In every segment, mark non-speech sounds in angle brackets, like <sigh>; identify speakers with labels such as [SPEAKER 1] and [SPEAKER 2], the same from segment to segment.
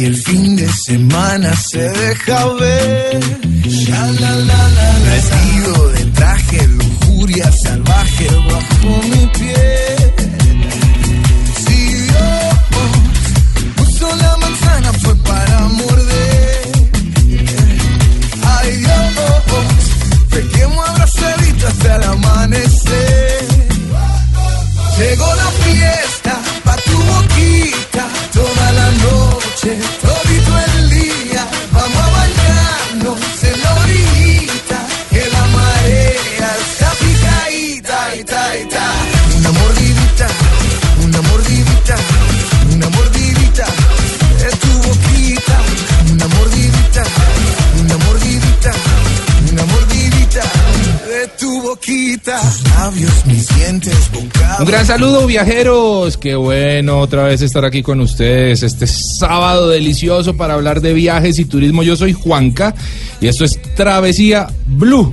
[SPEAKER 1] Y el fin de semana se deja ver. Vestido de traje, lujuria salvaje bajo mi piel.
[SPEAKER 2] Gran saludo, viajeros. Qué bueno otra vez estar aquí con ustedes este sábado delicioso para hablar de viajes y turismo. Yo soy Juanca y esto es Travesía Blue.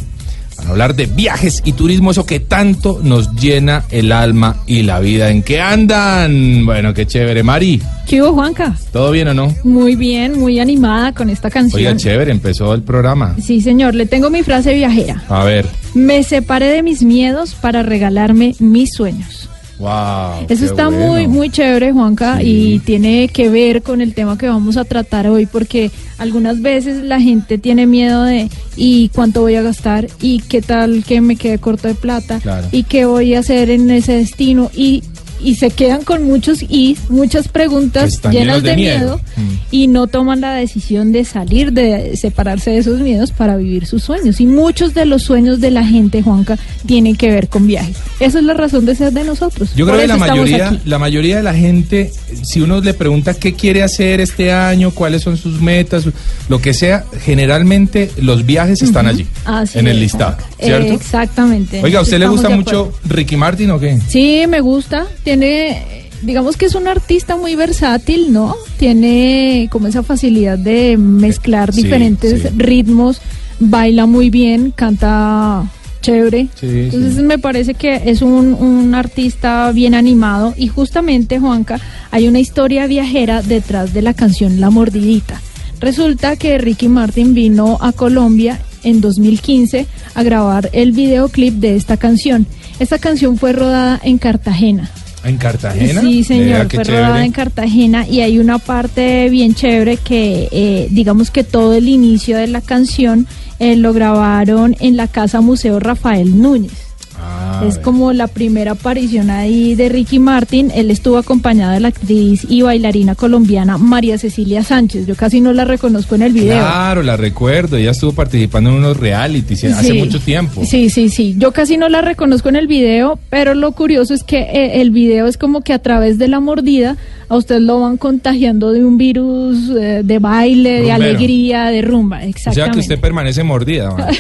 [SPEAKER 2] Para hablar de viajes y turismo, eso que tanto nos llena el alma y la vida. ¿En qué andan? Bueno, qué chévere. Mari,
[SPEAKER 3] ¿Qué hubo, Juanca?
[SPEAKER 2] ¿todo bien o no?
[SPEAKER 3] Muy bien, muy animada con esta canción.
[SPEAKER 2] Oiga, chévere, empezó el programa.
[SPEAKER 3] Sí, señor, le tengo mi frase viajera.
[SPEAKER 2] A ver.
[SPEAKER 3] Me separé de mis miedos para regalarme mis sueños.
[SPEAKER 2] Wow.
[SPEAKER 3] Eso está
[SPEAKER 2] bueno.
[SPEAKER 3] muy, muy chévere, Juanca,
[SPEAKER 2] Sí.
[SPEAKER 3] y tiene que ver con el tema que vamos a tratar hoy, porque algunas veces la gente tiene miedo de y cuánto voy a gastar y qué tal que me quede corto de plata
[SPEAKER 2] Claro.
[SPEAKER 3] y qué voy a hacer en ese destino y y se quedan con muchos y muchas preguntas llenas
[SPEAKER 2] de
[SPEAKER 3] de,
[SPEAKER 2] miedo.
[SPEAKER 3] miedo,
[SPEAKER 2] Mm.
[SPEAKER 3] y no toman la decisión de salir, de separarse de esos miedos para vivir sus sueños. Y muchos de los sueños de la gente, Juanca, tienen que ver con viajes. Esa es la razón de ser de nosotros.
[SPEAKER 2] Yo
[SPEAKER 3] Por
[SPEAKER 2] creo que la mayoría,
[SPEAKER 3] aquí.
[SPEAKER 2] la mayoría de la gente, si uno le pregunta qué quiere hacer este año, cuáles son sus metas, lo que sea, generalmente los viajes están allí,
[SPEAKER 3] Así
[SPEAKER 2] en el listado.
[SPEAKER 3] Eh, exactamente.
[SPEAKER 2] Oiga, ¿a usted le gusta mucho. Ricky Martin o qué?
[SPEAKER 3] Sí, me gusta. Tiene, digamos que es un artista muy versátil, ¿no? Tiene como esa facilidad de mezclar
[SPEAKER 2] Sí,
[SPEAKER 3] diferentes
[SPEAKER 2] sí.
[SPEAKER 3] ritmos, baila muy bien, canta chévere.
[SPEAKER 2] Sí.
[SPEAKER 3] Entonces me parece que es un, un artista bien animado y justamente, Juanca, hay una historia viajera detrás de la canción La Mordidita. Resulta que Ricky Martin vino a Colombia en 2015 a grabar el videoclip de esta canción. Esta canción fue rodada en Cartagena.
[SPEAKER 2] ¿En Cartagena?
[SPEAKER 3] Sí, señor, fue rodada en Cartagena y hay una parte bien chévere que, eh, digamos que todo el inicio de la canción eh, lo grabaron en la Casa Museo Rafael Núñez.
[SPEAKER 2] Ah,
[SPEAKER 3] es como la primera aparición ahí de Ricky Martin. Él estuvo acompañado de la actriz y bailarina colombiana María Cecilia Sánchez. Yo casi no la reconozco en el video.
[SPEAKER 2] Claro, la recuerdo, ella estuvo participando en unos realities hace mucho tiempo.
[SPEAKER 3] Sí, sí, sí. Yo casi no la reconozco en el video, pero lo curioso es que eh, el video es como que a través de la mordida a usted lo van contagiando de un virus eh, de baile, de alegría, de rumba.
[SPEAKER 2] O sea
[SPEAKER 3] Exactamente.
[SPEAKER 2] que usted permanece mordida, man. <laughs>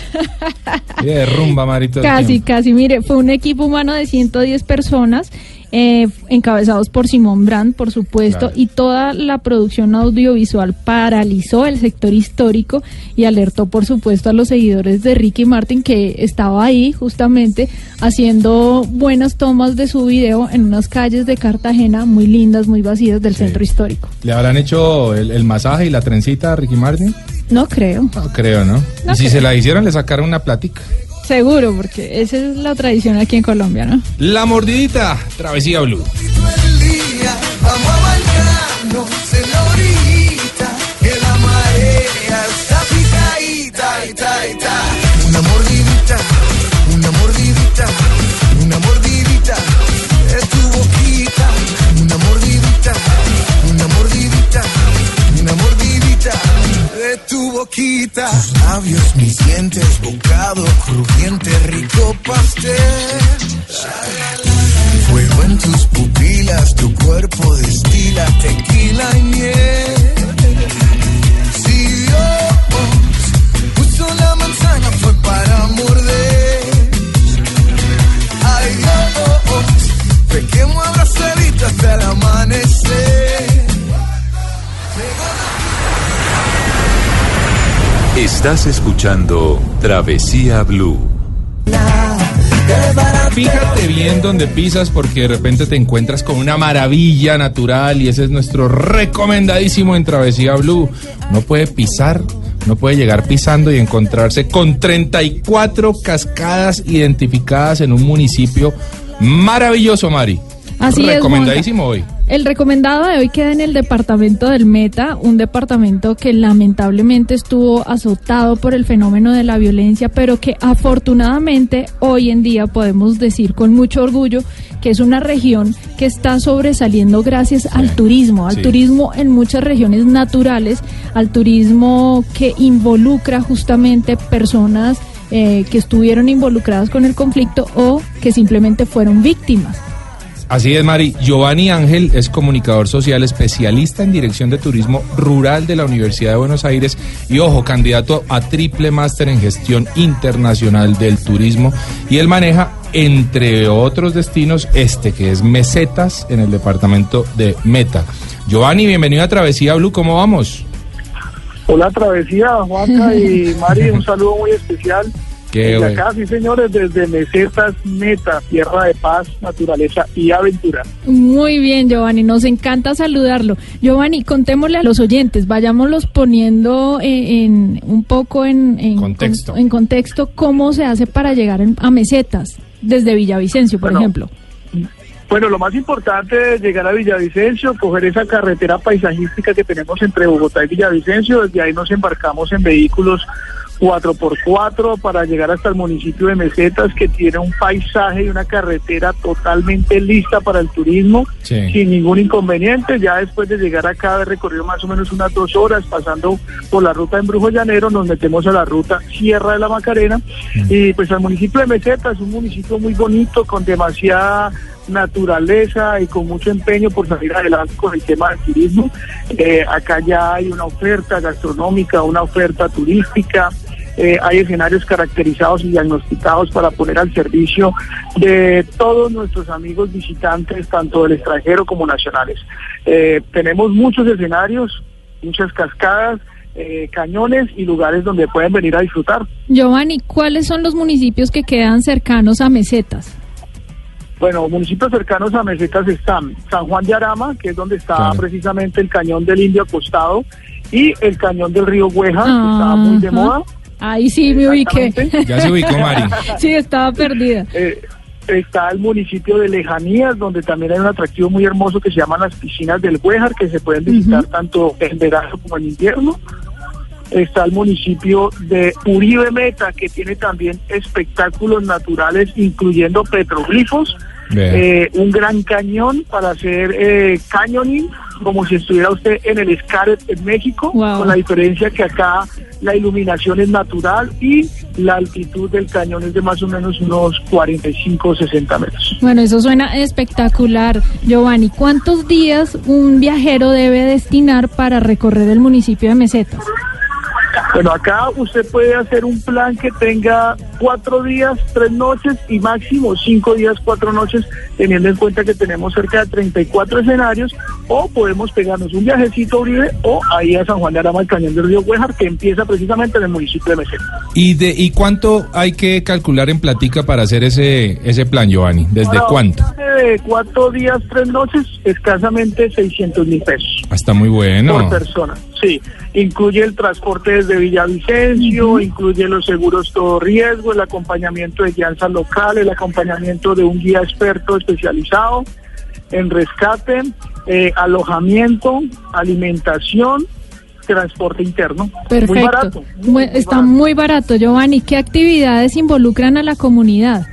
[SPEAKER 2] De rumba, Marito.
[SPEAKER 3] Casi, casi. Mire, fue un equipo humano de 110 personas, eh, encabezados por Simón Brand, por supuesto,
[SPEAKER 2] Claro.
[SPEAKER 3] y toda la producción audiovisual paralizó el sector histórico y alertó, por supuesto, a los seguidores de Ricky Martin que estaba ahí justamente haciendo buenas tomas de su video en unas calles de Cartagena muy lindas, muy vacías del
[SPEAKER 2] Sí.
[SPEAKER 3] centro histórico.
[SPEAKER 2] ¿Le habrán hecho el, el masaje y la trencita a Ricky Martin?
[SPEAKER 3] No creo.
[SPEAKER 2] No creo, ¿no?
[SPEAKER 3] No
[SPEAKER 2] y si
[SPEAKER 3] creo.
[SPEAKER 2] se la hicieron, le sacaron una plática.
[SPEAKER 3] Seguro, porque esa es la tradición aquí en Colombia, ¿no?
[SPEAKER 2] La mordidita, Travesía Blue.
[SPEAKER 1] Una mordidita, una mordidita, tu boquita. Tus labios, mis dientes, bocado crujiente, rico pastel. Fuego en tus pupilas, tu cuerpo destila tequila y miel.
[SPEAKER 4] Estás escuchando Travesía Blue.
[SPEAKER 2] Fíjate bien donde pisas porque de repente te encuentras con una maravilla natural y ese es nuestro recomendadísimo en Travesía Blue. No puede pisar, no puede llegar pisando y encontrarse con 34 cascadas identificadas en un municipio maravilloso, Mari.
[SPEAKER 3] Así es,
[SPEAKER 2] Recomendadísimo hoy.
[SPEAKER 3] El recomendado de hoy queda en el departamento del Meta, un departamento que lamentablemente estuvo azotado por el fenómeno de la violencia, pero que afortunadamente hoy en día podemos decir con mucho orgullo que es una región que está sobresaliendo gracias al turismo, al
[SPEAKER 2] sí.
[SPEAKER 3] turismo en muchas regiones naturales, al turismo que involucra justamente personas eh, que estuvieron involucradas con el conflicto o que simplemente fueron víctimas.
[SPEAKER 2] Así es, Mari. Giovanni Ángel es comunicador social especialista en dirección de turismo rural de la Universidad de Buenos Aires y, ojo, candidato a triple máster en gestión internacional del turismo. Y él maneja, entre otros destinos, este que es Mesetas en el departamento de Meta. Giovanni, bienvenido a Travesía Blue. ¿Cómo vamos?
[SPEAKER 5] Hola Travesía, Juanca y Mari, un saludo muy especial.
[SPEAKER 2] Qué
[SPEAKER 5] Desde
[SPEAKER 2] bueno.
[SPEAKER 5] acá, sí señores, desde Mesetas Meta, tierra de paz, naturaleza y aventura.
[SPEAKER 3] Muy bien, Giovanni, nos encanta saludarlo. Giovanni, contémosle a los oyentes, vayámoslos poniendo eh, en, un poco en, en
[SPEAKER 2] Contexto.
[SPEAKER 3] en contexto cómo se hace para llegar en- a mesetas desde Villavicencio, por
[SPEAKER 5] Bueno,
[SPEAKER 3] ejemplo.
[SPEAKER 5] Bueno, lo más importante es llegar a Villavicencio, coger esa carretera paisajística que tenemos entre Bogotá y Villavicencio, desde ahí nos embarcamos en vehículos 4x4 para llegar hasta el municipio de Mesetas, que tiene un paisaje y una carretera totalmente lista para el turismo,
[SPEAKER 2] Sí.
[SPEAKER 5] sin ningún inconveniente. Ya después de llegar acá, haber recorrido más o menos unas dos horas, pasando por la ruta en Brujo Llanero, nos metemos a la ruta Sierra de la Macarena, y pues al municipio de Mesetas, un municipio muy bonito, con demasiada naturaleza y con mucho empeño por salir adelante con el tema del turismo. Eh, acá ya hay una oferta gastronómica, una oferta turística, eh, hay escenarios caracterizados y diagnosticados para poner al servicio de todos nuestros amigos visitantes, tanto del extranjero como nacionales. Eh, tenemos muchos escenarios, muchas cascadas, eh, cañones y lugares donde pueden venir a disfrutar.
[SPEAKER 3] Giovanni, ¿cuáles son los municipios que quedan cercanos a mesetas?
[SPEAKER 5] Bueno, municipios cercanos a Mesetas están San Juan de Arama, que es donde está
[SPEAKER 2] Claro.
[SPEAKER 5] precisamente el cañón del Indio acostado, y el cañón del río Güeja, que está muy de moda.
[SPEAKER 3] Ahí sí me ubiqué.
[SPEAKER 2] Ya se ubicó, Mari. <laughs>
[SPEAKER 3] sí, estaba perdida.
[SPEAKER 5] Eh, está el municipio de Lejanías, donde también hay un atractivo muy hermoso que se llaman las piscinas del Güejar, que se pueden visitar tanto en verano como en invierno. Está el municipio de Uribe Meta, que tiene también espectáculos naturales, incluyendo petroglifos, eh, un gran cañón para hacer eh, canyoning, como si estuviera usted en el Xcaret en México,
[SPEAKER 3] Wow.
[SPEAKER 5] con la diferencia que acá la iluminación es natural y la altitud del cañón es de más o menos unos 45 o 60 metros.
[SPEAKER 3] Bueno, eso suena espectacular. Giovanni, ¿cuántos días un viajero debe destinar para recorrer el municipio de Mesetas?
[SPEAKER 5] Bueno, acá usted puede hacer un plan que tenga cuatro días, tres noches y máximo cinco días, cuatro noches, teniendo en cuenta que tenemos cerca de 34 escenarios, o podemos pegarnos un viajecito a Uribe o ahí a San Juan de Arama, el cañón del río Huejar, que empieza precisamente en el municipio de Meseta.
[SPEAKER 2] ¿Y, de, ¿Y cuánto hay que calcular en platica para hacer ese, ese plan, Giovanni? ¿Desde cuánto?
[SPEAKER 5] De cuatro días, tres noches, escasamente 600 mil pesos.
[SPEAKER 2] Ah, Está muy bueno.
[SPEAKER 5] por persona. Sí, incluye el transporte desde Villavicencio, incluye los seguros todo riesgo, el acompañamiento de guianza local, el acompañamiento de un guía experto especializado en rescate, eh, alojamiento, alimentación, transporte interno.
[SPEAKER 3] Perfecto.
[SPEAKER 5] Muy barato. Muy
[SPEAKER 3] Está
[SPEAKER 5] barato.
[SPEAKER 3] muy barato, Giovanni. ¿Qué actividades involucran a la comunidad?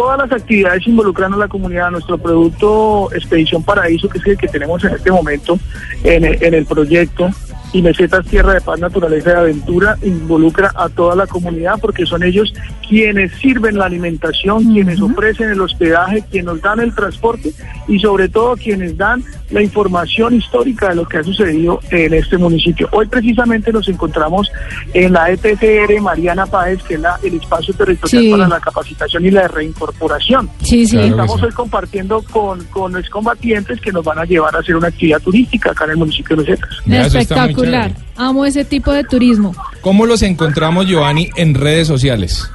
[SPEAKER 5] Todas las actividades involucran a la comunidad. Nuestro producto Expedición Paraíso, que es el que tenemos en este momento en el, en el proyecto, y Mesetas Tierra de Paz, Naturaleza y Aventura, involucra a toda la comunidad porque son ellos quienes sirven la alimentación, quienes ofrecen el hospedaje, quienes nos dan el transporte y sobre todo quienes dan la información histórica de lo que ha sucedido en este municipio. Hoy precisamente nos encontramos en la ETCR Mariana Páez, que es la- el espacio territorial
[SPEAKER 3] Sí.
[SPEAKER 5] para la capacitación y la reincorporación.
[SPEAKER 3] Sí, sí.
[SPEAKER 2] Claro
[SPEAKER 5] Estamos
[SPEAKER 2] sí.
[SPEAKER 5] hoy compartiendo con, con excombatientes que nos van a llevar a hacer una actividad turística acá en el municipio de Mesetas.
[SPEAKER 2] Muy
[SPEAKER 3] Espectacular. Amo ese tipo de turismo.
[SPEAKER 2] ¿Cómo los encontramos, Giovanni, en redes sociales?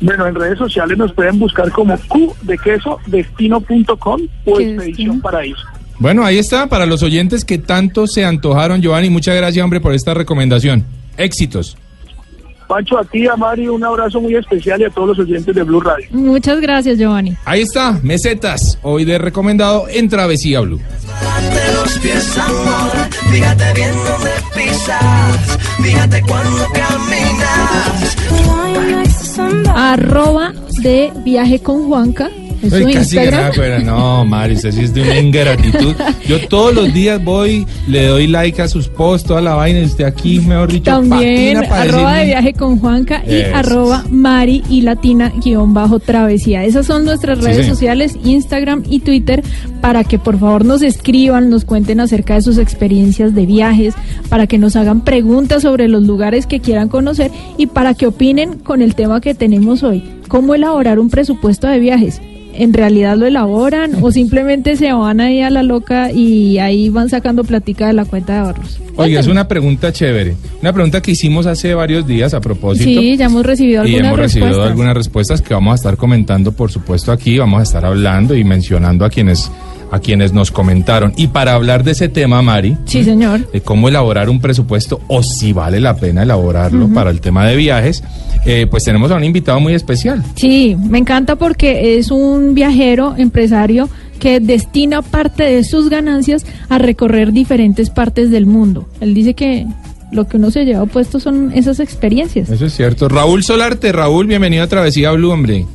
[SPEAKER 5] Bueno, en redes sociales nos pueden buscar como Q de queso destino.com o
[SPEAKER 3] ¿Qué
[SPEAKER 5] Expedición? Paraíso.
[SPEAKER 2] Bueno, ahí está, para los oyentes que tanto se antojaron, Giovanni, muchas gracias, hombre, por esta recomendación. Éxitos.
[SPEAKER 5] Pancho, a ti, a Mari, un abrazo muy especial y a todos los oyentes de Blue Radio.
[SPEAKER 3] Muchas gracias, Giovanni.
[SPEAKER 2] Ahí está, mesetas, hoy de recomendado en Travesía Blue.
[SPEAKER 1] de los pies, amor. Fíjate bien pisas. Fíjate cuando caminas.
[SPEAKER 3] Arroba de viaje con Juanca. Su
[SPEAKER 2] Ay, casi
[SPEAKER 3] Instagram.
[SPEAKER 2] nada, pero no, Mari, usted sí es de una ingratitud. Yo todos los días voy, le doy like a sus posts, toda la vaina, y usted aquí, mejor dicho,
[SPEAKER 3] También
[SPEAKER 2] patina para
[SPEAKER 3] arroba de viaje con Juanca y arroba Mari y Latina guion bajo travesía. Esas son nuestras
[SPEAKER 2] Sí,
[SPEAKER 3] redes sociales, Instagram y Twitter, para que por favor nos escriban, nos cuenten acerca de sus experiencias de viajes, para que nos hagan preguntas sobre los lugares que quieran conocer y para que opinen con el tema que tenemos hoy. ¿Cómo elaborar un presupuesto de viajes? ¿En realidad lo elaboran o simplemente se van ahí a la loca y ahí van sacando platica de la cuenta de ahorros?
[SPEAKER 2] Oiga, es una pregunta chévere. Una pregunta que hicimos hace varios días a propósito.
[SPEAKER 3] Sí, ya hemos recibido
[SPEAKER 2] y
[SPEAKER 3] algunas
[SPEAKER 2] hemos recibido
[SPEAKER 3] respuestas.
[SPEAKER 2] algunas respuestas que vamos a estar comentando, por supuesto, aquí. Vamos a estar hablando y mencionando a quienes, a quienes nos comentaron. Y para hablar de ese tema, Mari,
[SPEAKER 3] Sí, señor.
[SPEAKER 2] de cómo elaborar un presupuesto o si vale la pena elaborarlo para el tema de viajes, eh, pues tenemos a un invitado muy especial.
[SPEAKER 3] Sí, me encanta porque es un viajero empresario que destina parte de sus ganancias a recorrer diferentes partes del mundo. Él dice que lo que uno se lleva puesto son esas experiencias.
[SPEAKER 2] Eso es cierto. Raúl Solarte, Raúl, bienvenido a Travesía Blue, hombre.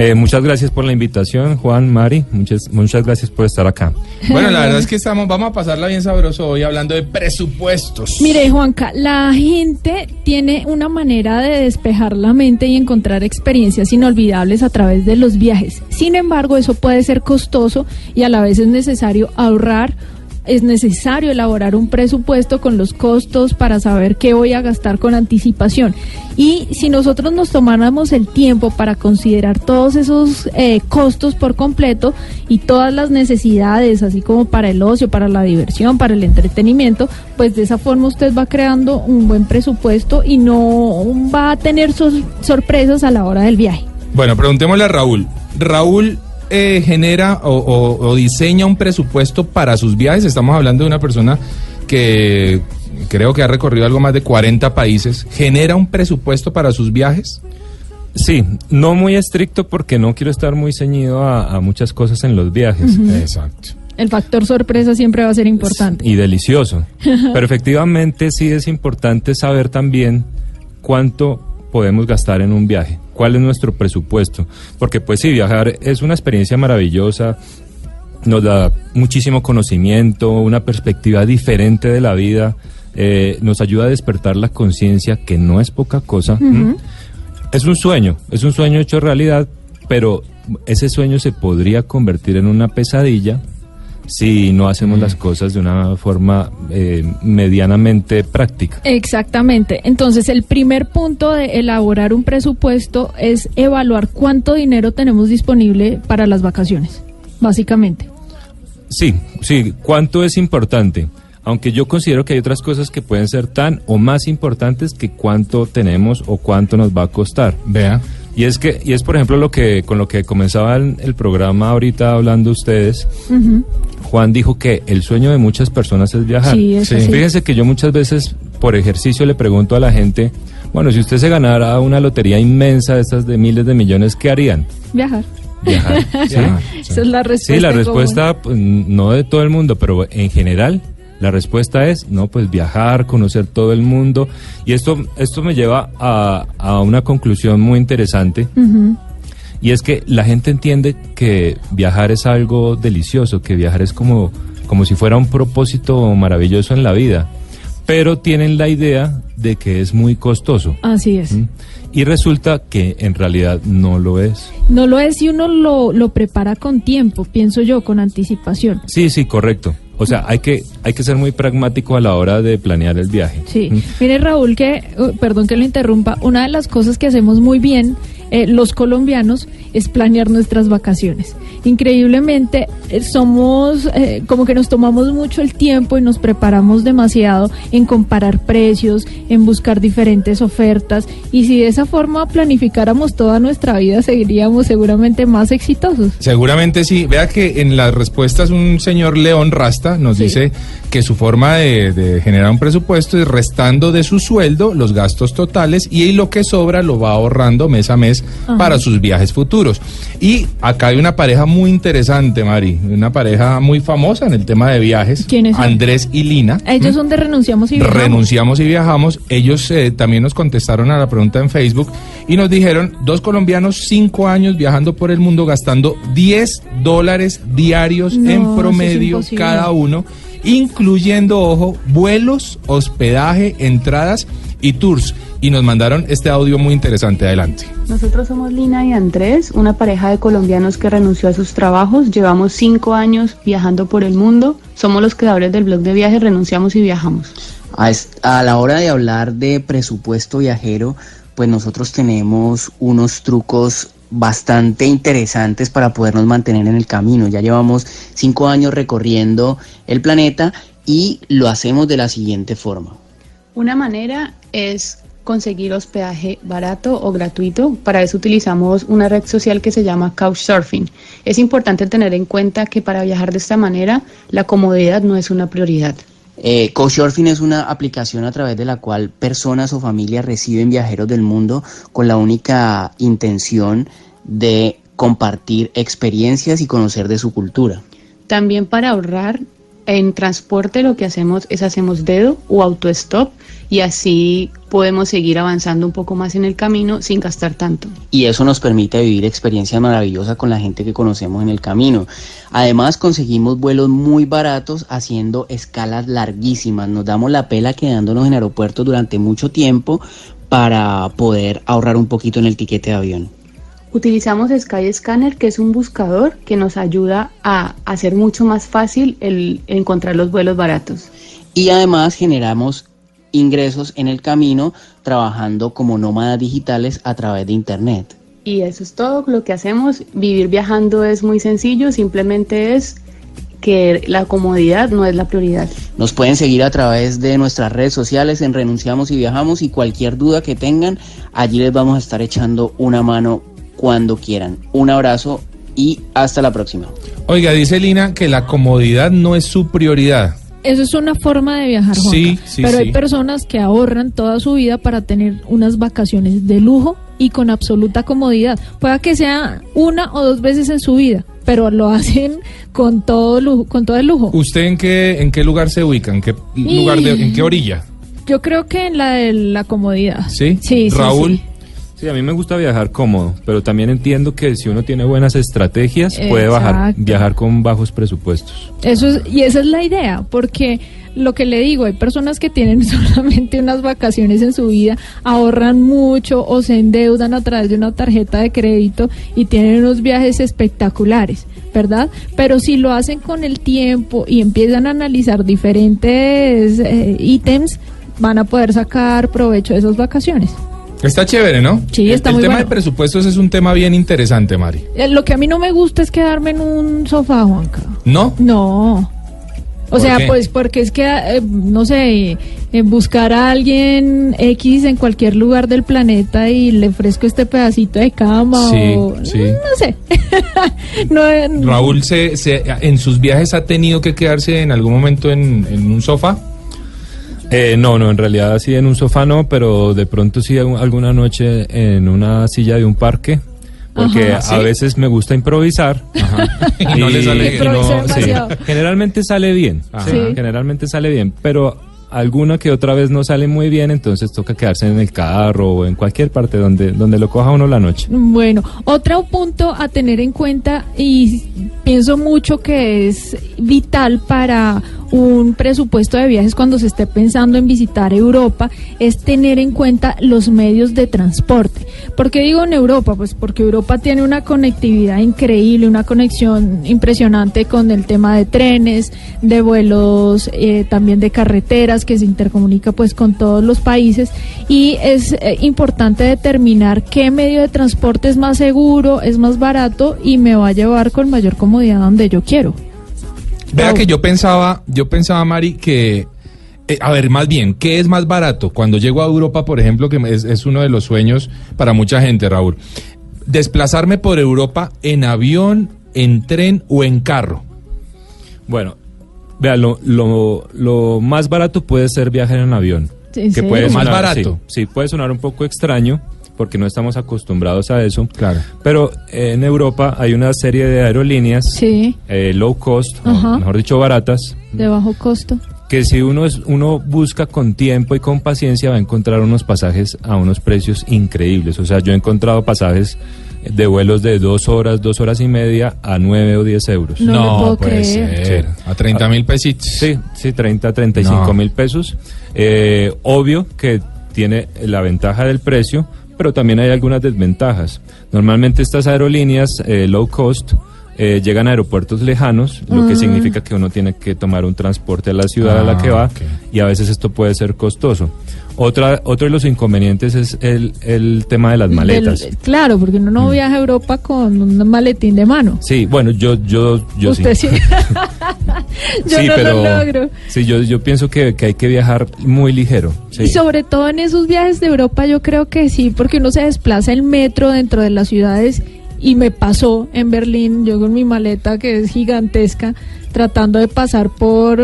[SPEAKER 6] Eh, muchas gracias por la invitación, Juan, Mari. Muchas, muchas gracias por estar acá.
[SPEAKER 2] Bueno, la <laughs> verdad es que estamos, vamos a pasarla bien sabroso hoy hablando de presupuestos.
[SPEAKER 3] Mire, Juanca, la gente tiene una manera de despejar la mente y encontrar experiencias inolvidables a través de los viajes. Sin embargo, eso puede ser costoso y a la vez es necesario ahorrar. Es necesario elaborar un presupuesto con los costos para saber qué voy a gastar con anticipación. Y si nosotros nos tomáramos el tiempo para considerar todos esos eh, costos por completo y todas las necesidades, así como para el ocio, para la diversión, para el entretenimiento, pues de esa forma usted va creando un buen presupuesto y no va a tener sor- sorpresas a la hora del viaje.
[SPEAKER 2] Bueno, preguntémosle a Raúl. Raúl eh, genera o, o- o diseña un presupuesto para sus viajes. Estamos hablando de una persona que creo que ha recorrido algo más de 40 países. ¿Genera un presupuesto para sus viajes?
[SPEAKER 6] Sí, no muy estricto porque no quiero estar muy ceñido a, a muchas cosas en los viajes.
[SPEAKER 2] Exacto.
[SPEAKER 3] El factor sorpresa siempre va a ser importante.
[SPEAKER 6] Y delicioso. <laughs> Pero efectivamente sí es importante saber también cuánto podemos gastar en un viaje, cuál es nuestro presupuesto. Porque pues sí, viajar es una experiencia maravillosa, nos da muchísimo conocimiento, una perspectiva diferente de la vida, eh, nos ayuda a despertar la conciencia, que no es poca cosa. Es un sueño, es un sueño hecho realidad, pero ese sueño se podría convertir en una pesadilla si no hacemos las cosas de una forma eh, medianamente práctica.
[SPEAKER 3] Exactamente. Entonces, el primer punto de elaborar un presupuesto es evaluar cuánto dinero tenemos disponible para las vacaciones, básicamente.
[SPEAKER 6] Sí, sí, ¿cuánto es importante? Aunque yo considero que hay otras cosas que pueden ser tan o más importantes que cuánto tenemos o cuánto nos va a costar.
[SPEAKER 2] Vea.
[SPEAKER 6] Y es que, y es por ejemplo lo que, con lo que comenzaba el, el programa ahorita hablando ustedes, Juan dijo que el sueño de muchas personas es viajar.
[SPEAKER 3] Sí, es así.
[SPEAKER 6] Fíjense que yo muchas veces por ejercicio le pregunto a la gente, bueno, si usted se ganara una lotería inmensa de estas de miles de millones, ¿qué harían?
[SPEAKER 3] Viajar.
[SPEAKER 6] Viajar. <laughs> ¿sí?
[SPEAKER 3] Esa es la respuesta.
[SPEAKER 6] Sí, la respuesta, pues, no de todo el mundo, pero en general, la respuesta es, no, pues viajar, conocer todo el mundo. Y esto, esto me lleva a, a una conclusión muy interesante. Y es que la gente entiende que viajar es algo delicioso, que viajar es como, como si fuera un propósito maravilloso en la vida. Pero tienen la idea de que es muy costoso.
[SPEAKER 3] Así es.
[SPEAKER 6] ¿Mm? Y resulta que en realidad no lo es.
[SPEAKER 3] No lo es si uno lo, lo prepara con tiempo, pienso yo, con anticipación.
[SPEAKER 6] Sí, sí, correcto. O sea, hay que, hay que ser muy pragmático a la hora de planear el viaje.
[SPEAKER 3] Sí. Mire, Raúl, que, uh, perdón que lo interrumpa, una de las cosas que hacemos muy bien eh, los colombianos es planear nuestras vacaciones. Increíblemente, eh, somos eh, como que nos tomamos mucho el tiempo y nos preparamos demasiado en comparar precios, en buscar diferentes ofertas. Y si de esa forma planificáramos toda nuestra vida, seguiríamos seguramente más exitosos.
[SPEAKER 2] Seguramente sí. Vea que en las respuestas un señor León Rasta nos
[SPEAKER 3] Sí.
[SPEAKER 2] dice que su forma de, de generar un presupuesto es restando de su sueldo los gastos totales y lo que sobra lo va ahorrando mes a mes
[SPEAKER 3] Ajá.
[SPEAKER 2] para sus viajes futuros. Y acá hay una pareja muy interesante, Mari, una pareja muy famosa en el tema de viajes.
[SPEAKER 3] ¿Quiénes son?
[SPEAKER 2] Andrés y Lina.
[SPEAKER 3] Ellos son de renunciamos y viajamos.
[SPEAKER 2] Renunciamos y viajamos. Ellos eh, también nos contestaron a la pregunta en Facebook y nos dijeron, dos colombianos, cinco años viajando por el mundo, gastando 10 dólares diarios
[SPEAKER 3] No,
[SPEAKER 2] en promedio cada uno, incluyendo, ojo, vuelos, hospedaje, entradas y tours. Y nos mandaron este audio muy interesante. Adelante.
[SPEAKER 7] Nosotros somos Lina y Andrés, una pareja de colombianos que renunció a sus trabajos. Llevamos cinco años viajando por el mundo. Somos los creadores del blog de viajes Renunciamos y Viajamos.
[SPEAKER 8] A, a la hora de hablar de presupuesto viajero, pues nosotros tenemos unos trucos bastante interesantes para podernos mantener en el camino. Ya llevamos cinco años recorriendo el planeta y lo hacemos de la siguiente forma.
[SPEAKER 7] Una manera es conseguir hospedaje barato o gratuito. Para eso utilizamos una red social que se llama Couchsurfing. Es importante tener en cuenta que para viajar de esta manera la comodidad no es una prioridad.
[SPEAKER 8] Eh, Couchsurfing es una aplicación a través de la cual personas o familias reciben viajeros del mundo con la única intención de compartir experiencias y conocer de su cultura.
[SPEAKER 7] También para ahorrar en transporte lo que hacemos es hacemos dedo o autostop y así podemos seguir avanzando un poco más en el camino sin gastar tanto.
[SPEAKER 8] y eso nos permite vivir experiencias maravillosas con la gente que conocemos en el camino. Además conseguimos vuelos muy baratos haciendo escalas larguísimas. Nos damos la pela quedándonos en aeropuertos durante mucho tiempo para poder ahorrar un poquito en el tiquete de avión.
[SPEAKER 7] Utilizamos Skyscanner, que es un buscador que nos ayuda a hacer mucho más fácil el encontrar los vuelos baratos.
[SPEAKER 8] Y además generamos ingresos en el camino trabajando como nómadas digitales a través de Internet.
[SPEAKER 7] Y eso es todo lo que hacemos. Vivir viajando es muy sencillo, simplemente es que la comodidad no es la prioridad.
[SPEAKER 8] Nos pueden seguir a través de nuestras redes sociales en Renunciamos y Viajamos y cualquier duda que tengan, allí les vamos a estar echando una mano cuando quieran. Un abrazo y hasta la próxima.
[SPEAKER 2] Oiga, dice Lina que la comodidad no es su prioridad.
[SPEAKER 3] Eso es una forma de viajar, Juanca.
[SPEAKER 2] Sí, sí,
[SPEAKER 3] Pero
[SPEAKER 2] sí.
[SPEAKER 3] hay personas que ahorran toda su vida para tener unas vacaciones de lujo y con absoluta comodidad. Pueda que sea una o dos veces en su vida, pero lo <laughs> hacen con todo lujo, con todo el lujo.
[SPEAKER 2] ¿Usted en qué, en qué lugar se ubica? ¿En qué lugar de, en qué orilla?
[SPEAKER 3] Yo creo que en la de la comodidad.
[SPEAKER 2] ¿Sí?
[SPEAKER 3] Sí,
[SPEAKER 2] Raúl.
[SPEAKER 3] sí.
[SPEAKER 6] Sí, a mí me gusta viajar cómodo, pero también entiendo que si uno tiene buenas estrategias, puede bajar, viajar con bajos presupuestos.
[SPEAKER 3] Eso es, y esa es la idea, porque lo que le digo, hay personas que tienen <laughs> solamente unas vacaciones en su vida, ahorran mucho o se endeudan a través de una tarjeta de crédito y tienen unos viajes espectaculares. ¿verdad? Pero si lo hacen con el tiempo y empiezan a analizar diferentes eh, ítems, van a poder sacar provecho de esas vacaciones.
[SPEAKER 2] Está chévere, ¿no?
[SPEAKER 3] Sí,
[SPEAKER 2] El-
[SPEAKER 3] está
[SPEAKER 2] el,
[SPEAKER 3] muy
[SPEAKER 2] tema
[SPEAKER 3] bueno.
[SPEAKER 2] de presupuestos es un tema bien interesante, Mari.
[SPEAKER 3] Eh, Lo que a mí no me gusta es quedarme en un sofá, Juanca.
[SPEAKER 2] ¿No?
[SPEAKER 3] No. O
[SPEAKER 2] ¿Por
[SPEAKER 3] sea,
[SPEAKER 2] qué?
[SPEAKER 3] pues porque es que, eh, no sé, eh, buscar a alguien X en cualquier lugar del planeta y le ofrezco este pedacito de cama
[SPEAKER 2] Sí,
[SPEAKER 3] o...
[SPEAKER 2] sí.
[SPEAKER 3] No sé. <laughs> no,
[SPEAKER 2] Raúl, se, se- en sus viajes ha tenido que quedarse en algún momento en, en un sofá.
[SPEAKER 6] Eh, no, no, en realidad sí en un sofá no, pero de pronto sí alguna noche en una silla de un parque, porque
[SPEAKER 3] Ajá.
[SPEAKER 6] a veces me gusta improvisar. <laughs>
[SPEAKER 2] Y no le sale bien.
[SPEAKER 6] Sí, generalmente sale bien,
[SPEAKER 2] Ajá.
[SPEAKER 6] sí,
[SPEAKER 3] Sí.
[SPEAKER 6] generalmente sale bien, pero alguna que otra vez no sale muy bien, entonces toca quedarse en el carro o en cualquier parte donde, donde lo coja uno la noche.
[SPEAKER 3] Bueno, otro punto a tener en cuenta y pienso mucho que es vital para un presupuesto de viajes cuando se esté pensando en visitar Europa es tener en cuenta los medios de transporte. ¿Por qué digo en Europa? Pues porque Europa tiene una conectividad increíble, una conexión impresionante con el tema de trenes, de vuelos, eh, también de carreteras que se intercomunica pues con todos los países y es eh, importante determinar qué medio de transporte es más seguro, es más barato y me va a llevar con mayor comodidad donde yo quiero.
[SPEAKER 2] Vea que yo pensaba, yo pensaba, Mari, que, eh, a ver, más bien, ¿qué es más barato? Cuando llego a Europa, por ejemplo, que es, es uno de los sueños para mucha gente, Raúl, desplazarme por Europa en avión, en tren o en carro.
[SPEAKER 6] Bueno, vea, lo, lo, lo más barato puede ser viajar en avión.
[SPEAKER 3] ¿En
[SPEAKER 6] que
[SPEAKER 3] serio?
[SPEAKER 6] puede
[SPEAKER 2] Más
[SPEAKER 6] sonar-
[SPEAKER 2] barato.
[SPEAKER 6] Sí, sí, puede sonar un poco extraño porque no estamos acostumbrados a eso.
[SPEAKER 2] Claro.
[SPEAKER 6] Pero eh, en Europa hay una serie de aerolíneas
[SPEAKER 3] Sí,
[SPEAKER 6] eh, low cost, o mejor dicho, baratas,
[SPEAKER 3] de bajo costo.
[SPEAKER 6] que si uno, es, uno busca con tiempo y con paciencia va a encontrar unos pasajes a unos precios increíbles. O sea, yo he encontrado pasajes de vuelos de dos horas, dos horas y media a nueve o diez euros.
[SPEAKER 3] No puedo
[SPEAKER 2] puede
[SPEAKER 3] creer.
[SPEAKER 2] ser. A 30 mil pesitos.
[SPEAKER 6] Sí, sí, 30, 35
[SPEAKER 2] No.
[SPEAKER 6] mil pesos. Eh, obvio que tiene la ventaja del precio, pero también hay algunas desventajas. Normalmente estas aerolíneas eh, low cost eh, llegan a aeropuertos lejanos, lo que significa que uno tiene que tomar un transporte a la ciudad a la que
[SPEAKER 2] Ah,
[SPEAKER 6] va y a veces esto puede ser costoso. Otra, otro de los inconvenientes es el, el tema de las maletas.
[SPEAKER 3] Del- claro, porque uno
[SPEAKER 6] Mm.
[SPEAKER 3] no viaja a Europa con un maletín de mano.
[SPEAKER 6] Sí, bueno, yo, yo, yo
[SPEAKER 3] Usted sí. <laughs> yo
[SPEAKER 6] sí,
[SPEAKER 3] no
[SPEAKER 6] pero
[SPEAKER 3] lo logro.
[SPEAKER 6] sí, yo, yo pienso que, que hay que viajar muy ligero. sí.
[SPEAKER 3] Y sobre todo en esos viajes de Europa yo creo que sí, porque uno se desplaza en metro dentro de las ciudades y me pasó en Berlín, yo con mi maleta que es gigantesca, tratando de pasar por,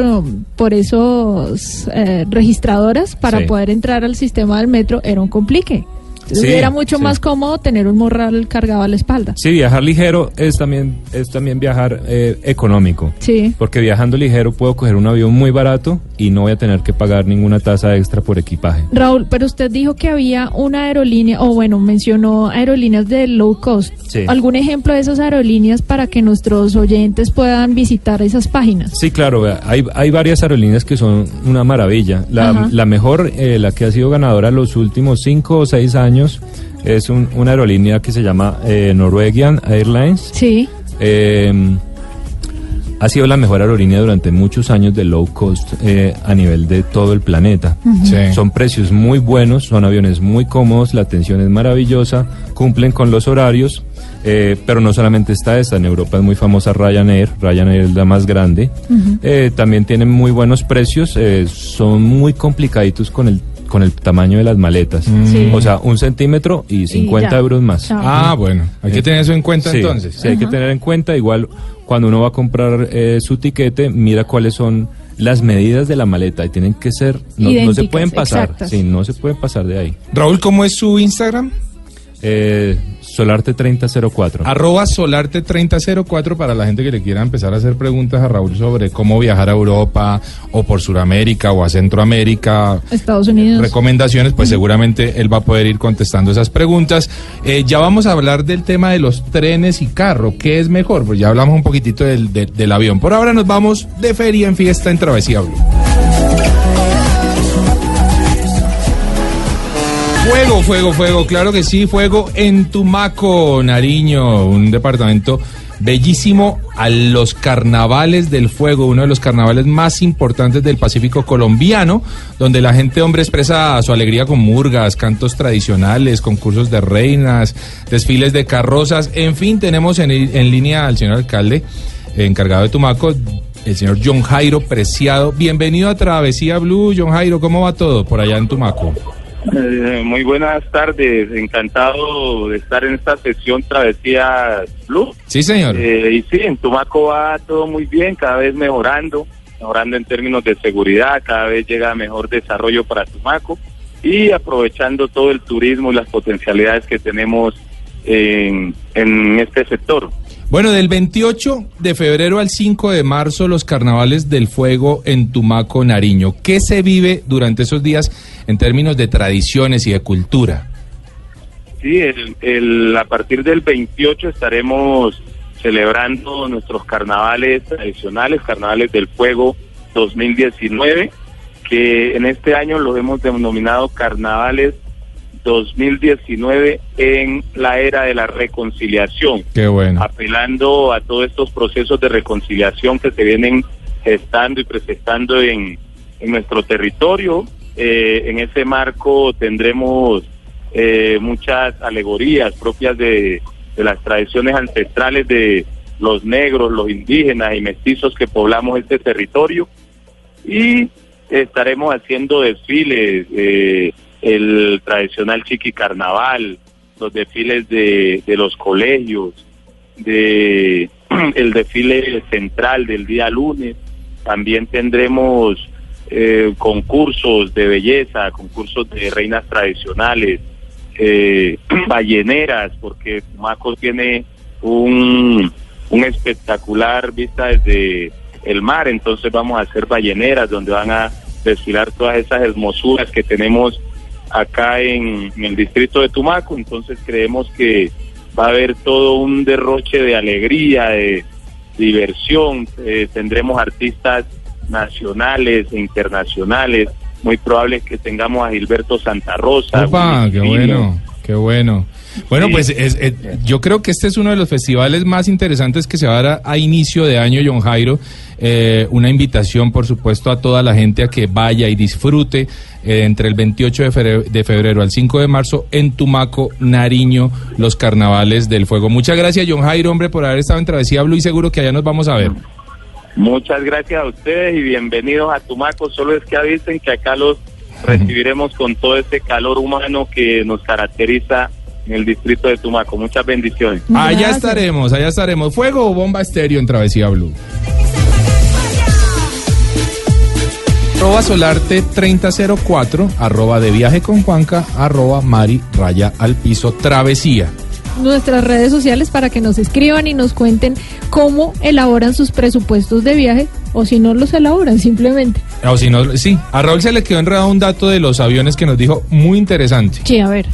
[SPEAKER 3] por esos eh, registradoras para
[SPEAKER 6] Sí.
[SPEAKER 3] poder entrar al sistema del metro, era un complique.
[SPEAKER 6] Sí,
[SPEAKER 3] era mucho
[SPEAKER 6] sí.
[SPEAKER 3] más cómodo tener un morral cargado a la espalda.
[SPEAKER 6] Sí, viajar ligero es también, es también viajar eh, económico.
[SPEAKER 3] Sí.
[SPEAKER 6] Porque viajando ligero puedo coger un avión muy barato y no voy a tener que pagar ninguna tasa extra por equipaje.
[SPEAKER 3] Raúl, pero usted dijo que había una aerolínea, o bueno, mencionó aerolíneas de low cost.
[SPEAKER 6] Sí.
[SPEAKER 3] ¿Algún ejemplo de esas aerolíneas para que nuestros oyentes puedan visitar esas páginas?
[SPEAKER 6] Sí, claro, hay, hay varias aerolíneas que son una maravilla. La, la mejor, eh, la que ha sido ganadora los últimos cinco o seis años, es un- una aerolínea que se llama eh, Norwegian Airlines.
[SPEAKER 3] Sí.
[SPEAKER 6] Eh, ha sido la mejor aerolínea durante muchos años de low cost eh, a nivel de todo el planeta.
[SPEAKER 2] Sí.
[SPEAKER 6] Son precios muy buenos, son aviones muy cómodos, la atención es maravillosa, cumplen con los horarios, eh, pero no solamente está esta, en Europa es muy famosa Ryanair, Ryanair es la más grande, Eh, también tienen muy buenos precios, eh, son muy complicaditos con el con el tamaño de las maletas,
[SPEAKER 3] Sí.
[SPEAKER 6] o sea, un centímetro y 50
[SPEAKER 3] ya.
[SPEAKER 6] euros más.
[SPEAKER 3] Chao.
[SPEAKER 2] Ah, bueno, hay que tener eso en cuenta
[SPEAKER 6] Sí,
[SPEAKER 2] entonces.
[SPEAKER 6] Sí, hay que tener en cuenta, igual cuando uno va a comprar eh, su tiquete, mira cuáles son las medidas de la maleta y tienen que ser, no, no se pueden pasar,
[SPEAKER 3] exactas.
[SPEAKER 6] sí, no se pueden pasar de ahí.
[SPEAKER 2] Raúl, ¿cómo es su Instagram?
[SPEAKER 6] Eh, Solarte 3004.
[SPEAKER 2] Arroba Solarte3004 para la gente que le quiera empezar a hacer preguntas a Raúl sobre cómo viajar a Europa o por Sudamérica o a Centroamérica.
[SPEAKER 3] Estados Unidos.
[SPEAKER 2] Recomendaciones, pues seguramente él va a poder ir contestando esas preguntas. Eh, ya vamos a hablar del tema de los trenes y carro. ¿Qué es mejor? Pues ya hablamos un poquitito del, de- del avión. Por ahora nos vamos de feria en fiesta en Travesía Blue. Fuego, fuego, fuego, claro que sí, fuego en Tumaco, Nariño, un departamento bellísimo a los carnavales del fuego, uno de los carnavales más importantes del Pacífico colombiano, donde la gente hombre expresa su alegría con murgas, cantos tradicionales, concursos de reinas, desfiles de carrozas, en fin, tenemos en, línea al señor alcalde encargado de Tumaco, el señor John Jairo Preciado. Bienvenido a Travesía Blue, John Jairo, ¿cómo va todo por allá en Tumaco?
[SPEAKER 9] Eh, muy buenas tardes, encantado de estar en esta sesión Travesía Blue.
[SPEAKER 2] Sí, señor.
[SPEAKER 9] Eh, y sí, en Tumaco va todo muy bien, cada vez mejorando, mejorando en términos de seguridad, cada vez llega mejor desarrollo para Tumaco y aprovechando todo el turismo y las potencialidades que tenemos en, en este sector.
[SPEAKER 2] Bueno, del 28 de febrero al 5 de marzo, los carnavales del fuego en Tumaco, Nariño. ¿Qué se vive durante esos días en términos de tradiciones y de cultura?
[SPEAKER 9] Sí, el, el, a partir del 28 estaremos celebrando nuestros carnavales tradicionales, carnavales del fuego 2019, que en este año los hemos denominado carnavales 2019 en la era de la reconciliación.
[SPEAKER 2] Qué bueno.
[SPEAKER 9] Apelando a todos estos procesos de reconciliación que se vienen gestando y presentando en, en nuestro territorio. Eh, en ese marco tendremos eh, muchas alegorías propias de, las tradiciones ancestrales de los negros, los indígenas y mestizos que poblamos este territorio. Y estaremos haciendo desfiles. Eh, el tradicional chiqui carnaval, los desfiles de, de los colegios, de <clears throat> el desfile central del día lunes. También tendremos eh, concursos de belleza, concursos de reinas tradicionales, eh, <clears throat> balleneras, porque Maco tiene un, un espectacular vista desde el mar, entonces vamos a hacer balleneras donde van a desfilar todas esas hermosuras que tenemos acá en, en, el distrito de Tumaco, entonces creemos que va a haber todo un derroche de alegría, de diversión, eh, tendremos artistas nacionales e internacionales, muy probable que tengamos a Gilberto Santa Rosa.
[SPEAKER 2] Opa, qué bueno, qué bueno. Bueno, pues es, es, yo creo que este es uno de los festivales más interesantes que se va a dar a inicio de año, John Jairo. Eh, una invitación, por supuesto, a toda la gente a que vaya y disfrute eh, entre el 28 de febrero, de febrero, al 5 de marzo en Tumaco, Nariño, los carnavales del fuego. Muchas gracias, John Jairo, hombre, por haber estado en Travesía Blue y seguro que allá nos vamos a ver.
[SPEAKER 9] Muchas gracias a ustedes y bienvenidos a Tumaco. Solo es que avisen que acá los recibiremos con todo ese calor humano que nos caracteriza en el distrito de Tumaco. Muchas bendiciones.
[SPEAKER 2] Allá estaremos, allá estaremos. Fuego o bomba estéreo en Travesía Blue. Arroba Solarte 3004, arroba de viaje con Juanca, arroba Mari Raya al piso Travesía.
[SPEAKER 3] Nuestras redes sociales para que nos escriban y nos cuenten cómo elaboran sus presupuestos de viaje o si no los elaboran simplemente.
[SPEAKER 2] O si no, sí, a Raúl se le quedó enredado un dato de los aviones que nos dijo muy interesante.
[SPEAKER 3] Sí, a ver.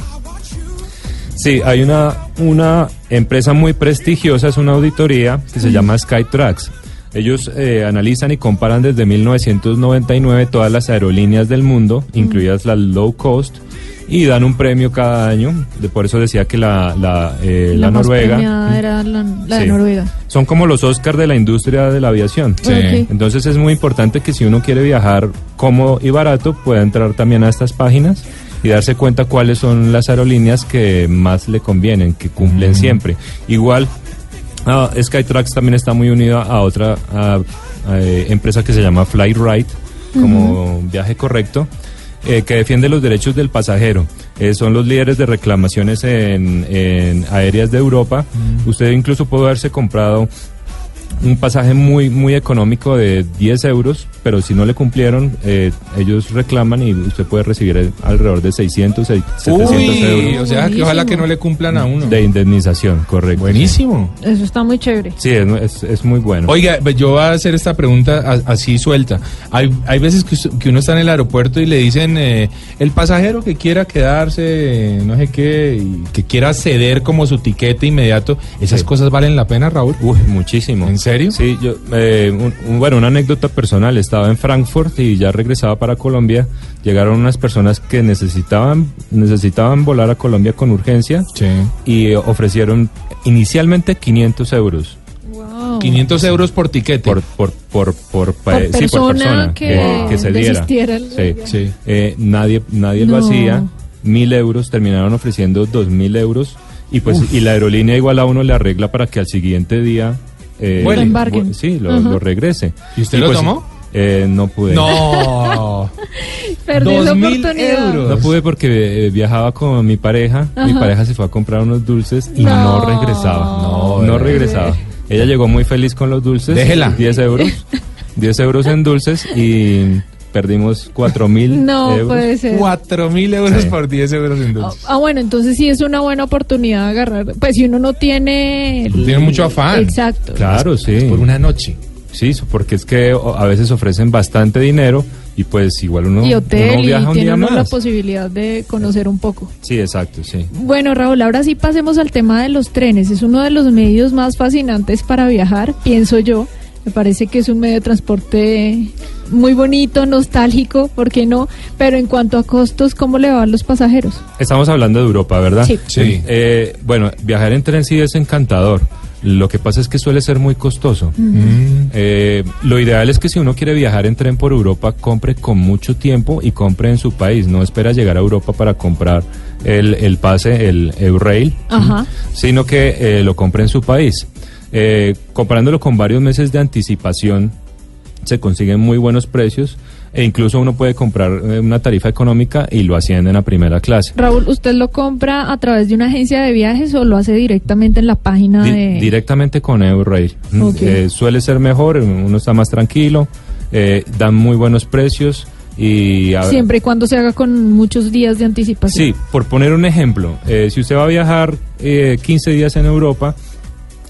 [SPEAKER 6] Sí, hay una, una empresa muy prestigiosa, es una auditoría que se llama Skytrax. Ellos eh, analizan y comparan desde 1999 todas las aerolíneas del mundo, incluidas las low cost, y dan un premio cada año. De, por eso decía que la, la, eh, la, Noruega.
[SPEAKER 3] era la, la de. Noruega.
[SPEAKER 6] Son como los Oscars de la industria de la aviación.
[SPEAKER 3] Sí.
[SPEAKER 6] Entonces es muy importante que si uno quiere viajar cómodo y barato, pueda entrar también a estas páginas y darse cuenta cuáles son las aerolíneas que más le convienen, que cumplen siempre. Igual, ah, Skytrax también está muy unido a otra eh, empresa que se llama Flight como viaje correcto. eh, que defiende los derechos del pasajero. Eh, son los líderes de reclamaciones en, en aéreas de Europa. Usted incluso puede haberse comprado un pasaje muy muy económico de 10 euros, pero si no le cumplieron, eh, ellos reclaman y usted puede recibir eh, alrededor de 600, 700
[SPEAKER 2] Uy,
[SPEAKER 6] euros
[SPEAKER 2] o sea que ojalá que no le cumplan a uno.
[SPEAKER 6] de indemnización, correcto.
[SPEAKER 2] Buenísimo.
[SPEAKER 3] Eso está muy chévere.
[SPEAKER 6] Sí, es, es- es muy bueno.
[SPEAKER 2] Oiga, pues yo voy a hacer esta pregunta a- así suelta. Hay, hay veces que, que uno está en el aeropuerto y le dicen, eh, el pasajero que quiera quedarse, no sé qué, y que quiera ceder como su tiquete inmediato, ¿esas
[SPEAKER 6] Sí.
[SPEAKER 2] cosas valen la pena, Raúl?
[SPEAKER 6] Uy, muchísimo.
[SPEAKER 2] ¿En serio? serio?
[SPEAKER 6] Sí, yo, eh, un- un- bueno, una anécdota personal. Estaba en Frankfurt y ya regresaba para Colombia. Llegaron unas personas que necesitaban, necesitaban volar a Colombia con urgencia y eh, ofrecieron inicialmente 500 euros.
[SPEAKER 2] 500 euros por tiquete.
[SPEAKER 6] Por, por, por, por, pa-
[SPEAKER 3] Por
[SPEAKER 6] sí, por
[SPEAKER 3] persona
[SPEAKER 6] persona
[SPEAKER 3] que
[SPEAKER 6] que se diera. Sí.
[SPEAKER 2] Sí.
[SPEAKER 6] Eh, nadie nadie lo hacía. Mil euros, terminaron ofreciendo dos mil euros. Y pues
[SPEAKER 2] Uf.
[SPEAKER 6] y la aerolínea igual a uno le arregla para que al siguiente día eh.
[SPEAKER 3] Lo
[SPEAKER 6] vu- sí, lo regrese.
[SPEAKER 2] ¿Y usted lo
[SPEAKER 6] pues,
[SPEAKER 2] tomó?
[SPEAKER 6] Eh, no pude.
[SPEAKER 2] No. <laughs>
[SPEAKER 3] Perdí
[SPEAKER 2] mil
[SPEAKER 3] oportunidad.
[SPEAKER 2] euros.
[SPEAKER 6] No pude porque eh, viajaba con mi pareja. Mi pareja se fue a comprar unos dulces y no,
[SPEAKER 3] No.
[SPEAKER 6] regresaba.
[SPEAKER 2] No,
[SPEAKER 6] regresaba. Ella llegó muy feliz con los dulces.
[SPEAKER 2] Déjela.
[SPEAKER 6] 10 euros. 10 euros en dulces y perdimos 4 mil
[SPEAKER 3] No
[SPEAKER 6] euros.
[SPEAKER 3] puede ser.
[SPEAKER 2] 4 mil euros
[SPEAKER 6] Sí.
[SPEAKER 2] por 10 euros en
[SPEAKER 3] Ah,
[SPEAKER 2] dulces.
[SPEAKER 3] ah, bueno, entonces sí es una buena oportunidad de agarrar. Pues si uno no tiene. el-
[SPEAKER 2] Tiene mucho afán.
[SPEAKER 3] Exacto.
[SPEAKER 6] Claro, sí.
[SPEAKER 2] Por una noche.
[SPEAKER 6] Sí, porque es que o- a veces ofrecen bastante dinero y pues igual uno,
[SPEAKER 3] Y hotel,
[SPEAKER 6] uno viaja
[SPEAKER 3] y
[SPEAKER 6] un
[SPEAKER 3] tiene
[SPEAKER 6] día
[SPEAKER 3] uno la
[SPEAKER 6] más.
[SPEAKER 3] posibilidad de conocer un poco.
[SPEAKER 6] Sí, exacto, sí.
[SPEAKER 3] Bueno, Raúl, ahora sí pasemos al tema de los trenes. Es uno de los medios más fascinantes para viajar, pienso yo. Me parece que es un medio de transporte muy bonito, nostálgico, ¿por qué no? Pero en cuanto a costos, ¿cómo le van los pasajeros?
[SPEAKER 6] Estamos hablando de Europa, ¿verdad?
[SPEAKER 3] Sí.
[SPEAKER 2] Sí.
[SPEAKER 6] Eh, bueno, viajar en tren sí es encantador. Lo que pasa es que suele ser muy costoso.
[SPEAKER 2] Mm.
[SPEAKER 6] Eh, lo ideal es que si uno quiere viajar en tren por Europa, compre con mucho tiempo y compre en su país. No espera llegar a Europa para comprar el, el pase, el Eurail, sino que eh, lo compre en su país. Eh, comparándolo con varios meses de anticipación, se consiguen muy buenos precios e incluso uno puede comprar eh, una tarifa económica y lo ascienden a primera clase.
[SPEAKER 3] Raúl, ¿usted lo compra a través de una agencia de viajes o lo hace directamente en la página
[SPEAKER 6] Di-
[SPEAKER 3] de...
[SPEAKER 6] Directamente con Eurail. Mm,
[SPEAKER 3] Ok.
[SPEAKER 6] eh, suele ser mejor, uno está más tranquilo, eh, dan muy buenos precios y... a-
[SPEAKER 3] Siempre y cuando se haga con muchos días de anticipación.
[SPEAKER 6] Sí, por poner un ejemplo, eh, si usted va a viajar eh, 15 días en Europa,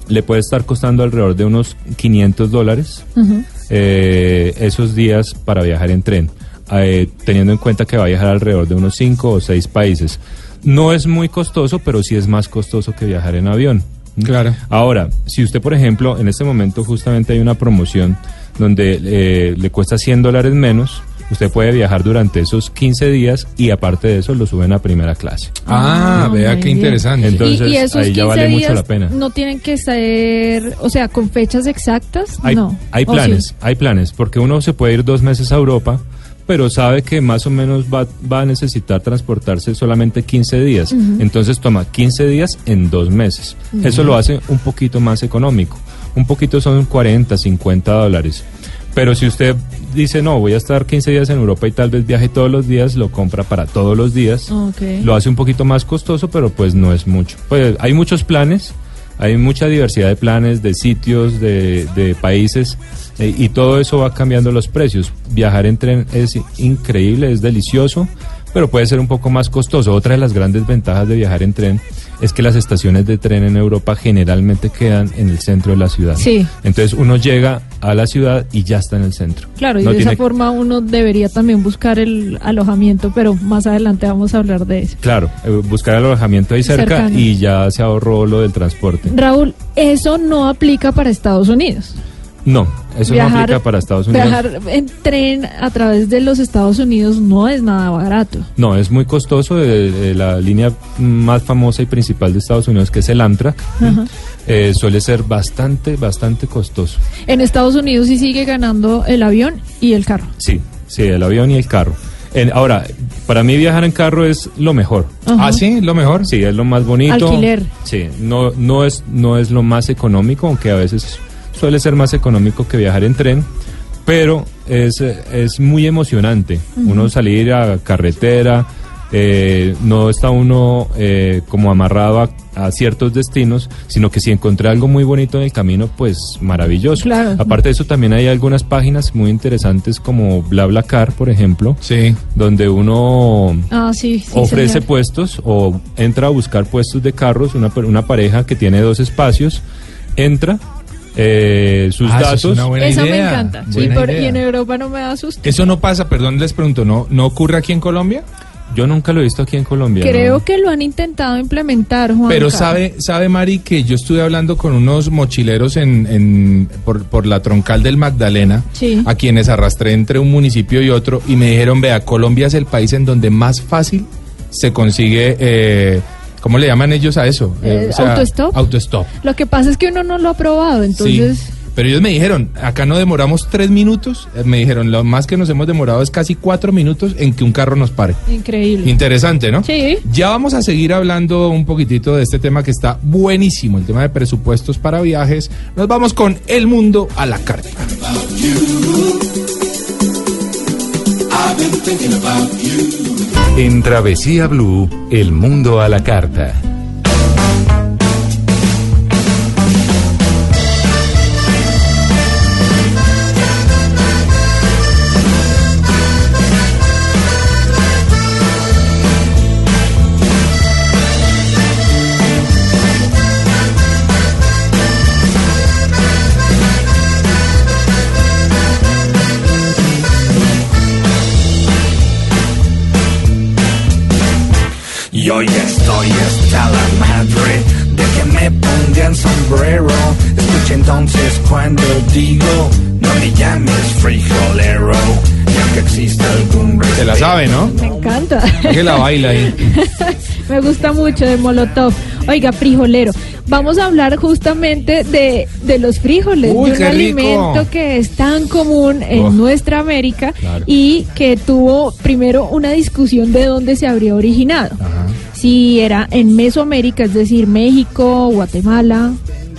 [SPEAKER 6] le puede estar costando alrededor de unos 500 dólares
[SPEAKER 3] Ujú.
[SPEAKER 6] Eh, esos días para viajar en tren, eh, teniendo en cuenta que va a viajar alrededor de unos 5 o 6 países. No es muy costoso, pero sí es más costoso que viajar en avión.
[SPEAKER 2] Claro.
[SPEAKER 6] Ahora, si usted, por ejemplo, en este momento justamente hay una promoción donde eh, le cuesta 100 dólares menos, usted puede viajar durante esos 15 días y aparte de eso lo suben a primera clase.
[SPEAKER 2] Ah,
[SPEAKER 3] Ah,
[SPEAKER 2] vea qué
[SPEAKER 3] bien.
[SPEAKER 2] interesante.
[SPEAKER 6] Entonces,
[SPEAKER 3] y, y esos
[SPEAKER 6] ahí ya
[SPEAKER 3] 15
[SPEAKER 6] vale mucho la pena.
[SPEAKER 3] no tienen que ser, o sea, con fechas exactas,
[SPEAKER 6] Hay,
[SPEAKER 3] no.
[SPEAKER 6] hay
[SPEAKER 3] ¿O
[SPEAKER 6] planes,
[SPEAKER 3] sí?
[SPEAKER 6] hay planes, porque uno se puede ir dos meses a Europa, pero sabe que más o menos va, va a necesitar transportarse solamente 15 días. Entonces toma 15 días en dos meses. Eso lo hace un poquito más económico. Un poquito son 40, 50 dólares. Pero si usted dice, no, voy a estar 15 días en Europa y tal vez viaje todos los días, lo compra para todos los días. Lo hace un poquito más costoso, pero pues no es mucho. Pues hay muchos planes, hay mucha diversidad de planes, de sitios, de, de países, eh, y todo eso va cambiando los precios. Viajar en tren es increíble, es delicioso, pero puede ser un poco más costoso. Otra de las grandes ventajas de viajar en tren es que las estaciones de tren en Europa generalmente quedan en el centro de la ciudad.
[SPEAKER 3] Sí.
[SPEAKER 6] Entonces uno llega a la ciudad y ya está en el centro.
[SPEAKER 3] Claro, y
[SPEAKER 6] No
[SPEAKER 3] de esa forma uno debería también buscar el alojamiento, pero más adelante vamos a hablar de eso.
[SPEAKER 6] Claro, eh, buscar alojamiento ahí cerca
[SPEAKER 3] Cercano.
[SPEAKER 6] y ya se ahorró lo del transporte.
[SPEAKER 3] Raúl, eso no aplica para Estados Unidos.
[SPEAKER 6] No, eso no aplica para Estados Unidos.
[SPEAKER 3] Viajar en tren a través de los Estados Unidos no es nada barato.
[SPEAKER 6] No, es muy costoso. eh, eh, la línea más famosa y principal de Estados Unidos, que es el Amtrak, eh, suele ser bastante, bastante costoso.
[SPEAKER 3] En Estados Unidos sí sigue ganando el avión y el carro.
[SPEAKER 6] Sí, sí, el avión y el carro. En- ahora, para mí viajar en carro es lo mejor.
[SPEAKER 3] Ajá.
[SPEAKER 2] Ah, sí, lo mejor.
[SPEAKER 6] Sí, es lo más bonito.
[SPEAKER 3] Alquiler.
[SPEAKER 6] Sí, no, no, es, no es lo más económico, aunque a veces suele ser más económico que viajar en tren, pero es, es muy emocionante. Uno salir a carretera, eh, no está uno eh, como amarrado a, a ciertos destinos, sino que si encontré algo muy bonito en el camino, pues maravilloso.
[SPEAKER 3] Claro.
[SPEAKER 6] Aparte de eso, también hay algunas páginas muy interesantes como BlaBlaCar, por ejemplo,
[SPEAKER 2] Sí.
[SPEAKER 6] donde uno
[SPEAKER 3] Ah, sí, sí.
[SPEAKER 6] ofrece
[SPEAKER 3] señor.
[SPEAKER 6] puestos o entra a buscar puestos de carros, una, per- una pareja que tiene dos espacios, entra, eh, sus
[SPEAKER 2] Ah, eso es
[SPEAKER 6] datos.
[SPEAKER 2] una buena
[SPEAKER 3] Esa me encanta. Sí,
[SPEAKER 2] Buena
[SPEAKER 3] por- y en Europa no me da susto.
[SPEAKER 2] Eso no pasa, perdón, les pregunto, ¿no, ¿no ocurre aquí en Colombia?
[SPEAKER 6] Yo nunca lo he visto aquí en Colombia.
[SPEAKER 3] Creo
[SPEAKER 6] ¿no?
[SPEAKER 3] que lo han intentado implementar, Juan.
[SPEAKER 2] Pero sabe, sabe Mari que yo estuve hablando con unos mochileros en, en- por, por la troncal del Magdalena,
[SPEAKER 3] Sí.
[SPEAKER 2] a quienes arrastré entre un municipio y otro, y me dijeron, vea, Colombia es el país en donde más fácil se consigue, eh, ¿cómo le llaman ellos a eso?
[SPEAKER 3] Eh, ¿autostop?
[SPEAKER 2] Autostop.
[SPEAKER 3] Lo que pasa es que uno no lo ha probado, entonces...
[SPEAKER 2] Sí. Pero ellos me dijeron, acá no demoramos tres minutos, eh, me dijeron, lo más que nos hemos demorado es casi cuatro minutos en que un carro nos pare.
[SPEAKER 3] Increíble.
[SPEAKER 2] Interesante, ¿no?
[SPEAKER 3] Sí.
[SPEAKER 2] Ya vamos a seguir hablando un poquitito de este tema que está buenísimo, el tema de presupuestos para viajes. Nos vamos con El Mundo a la Carta.
[SPEAKER 4] En Travesía Blue, el mundo a la carta.
[SPEAKER 1] Hasta la madre de que me pongan sombrero. Escucha entonces cuando digo, no me llames frijolero. Y aunque exista algún
[SPEAKER 2] Se la sabe, ¿no?
[SPEAKER 3] Me encanta.
[SPEAKER 2] Que la baila ahí. <laughs>
[SPEAKER 3] Me gusta mucho de Molotov. Oiga, frijolero. Vamos a hablar justamente de, de los frijoles,
[SPEAKER 2] Uy,
[SPEAKER 3] de un
[SPEAKER 2] qué rico.
[SPEAKER 3] alimento que es tan común en
[SPEAKER 2] Oh.
[SPEAKER 3] nuestra América
[SPEAKER 2] Claro.
[SPEAKER 3] y que tuvo primero una discusión de dónde se habría originado. Si era en Mesoamérica, es decir, México, Guatemala,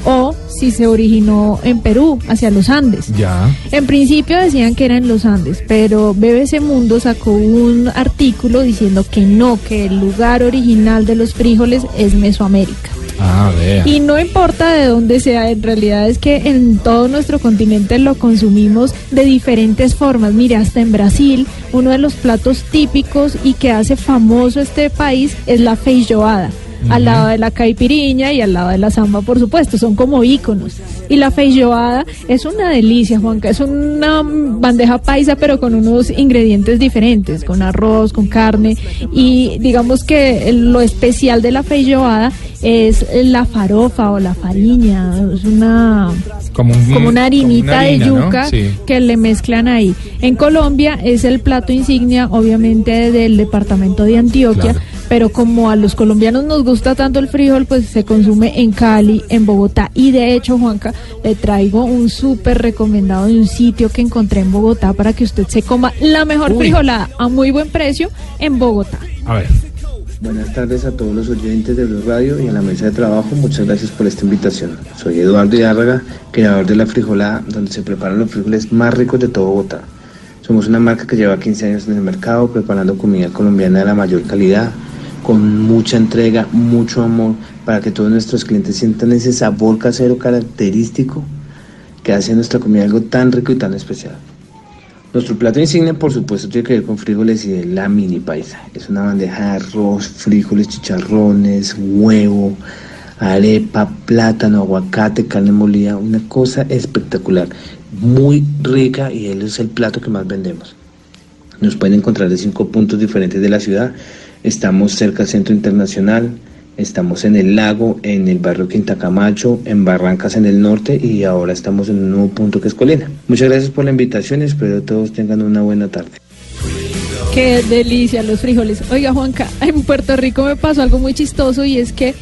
[SPEAKER 3] o si se originó en Perú, hacia los Andes.
[SPEAKER 2] Ya.
[SPEAKER 3] En principio decían que era en los Andes, pero BBC Mundo sacó un artículo diciendo que no, que el lugar original de los frijoles es Mesoamérica.
[SPEAKER 2] Ah.
[SPEAKER 3] Y no importa de dónde sea, en realidad es que en todo nuestro continente lo consumimos de diferentes formas. Mire, hasta en Brasil, uno de los platos típicos y que hace famoso este país es la feijoada. Al lado de la caipiriña y al lado de la samba, por supuesto, son como íconos. Y la feijoada es una delicia, Juanca, es una bandeja paisa, pero con unos ingredientes diferentes, con arroz, con carne. Y digamos que lo especial de la feijoada es la farofa o la fariña, es una
[SPEAKER 2] Como, un-
[SPEAKER 3] como una harinita
[SPEAKER 2] harina,
[SPEAKER 3] de
[SPEAKER 2] ¿no?
[SPEAKER 3] yuca
[SPEAKER 2] Sí.
[SPEAKER 3] que le mezclan ahí. En Colombia es el plato insignia, obviamente, del departamento de Antioquia,
[SPEAKER 2] Claro.
[SPEAKER 3] Pero como a los colombianos nos gusta tanto el frijol, pues se consume en Cali, en Bogotá. Y de hecho, Juanca, le traigo un súper recomendado de un sitio que encontré en Bogotá para que usted se coma la mejor
[SPEAKER 2] Uy.
[SPEAKER 3] frijolada a muy buen precio en Bogotá.
[SPEAKER 2] A ver.
[SPEAKER 10] Buenas tardes a todos los oyentes de Blue Radio y a la mesa de trabajo. Muchas gracias por esta invitación. Soy Eduardo Yárraga, creador de La Frijolada, donde se preparan los frijoles más ricos de todo Bogotá. Somos una marca que lleva 15 años en el mercado preparando comida colombiana de la mayor calidad, con mucha entrega, mucho amor, para que todos nuestros clientes sientan ese sabor casero característico que hace nuestra comida algo tan rico y tan especial. Nuestro plato insignia, por supuesto, tiene que ver con frijoles y de la mini paisa. Es una bandeja de arroz, frijoles, chicharrones, huevo, arepa, plátano, aguacate, carne molida. Una cosa espectacular, muy rica y él es el plato que más vendemos. Nos pueden encontrar de cinco puntos diferentes de la ciudad. Estamos cerca del Centro Internacional, estamos en el lago, en el barrio Quinta Camacho, en Barrancas en el norte y ahora estamos en un nuevo punto que es Colina. Muchas gracias por la invitación y espero todos tengan una buena tarde.
[SPEAKER 3] Qué delicia los frijoles. Oiga, Juanca, en Puerto Rico me pasó algo muy chistoso y es que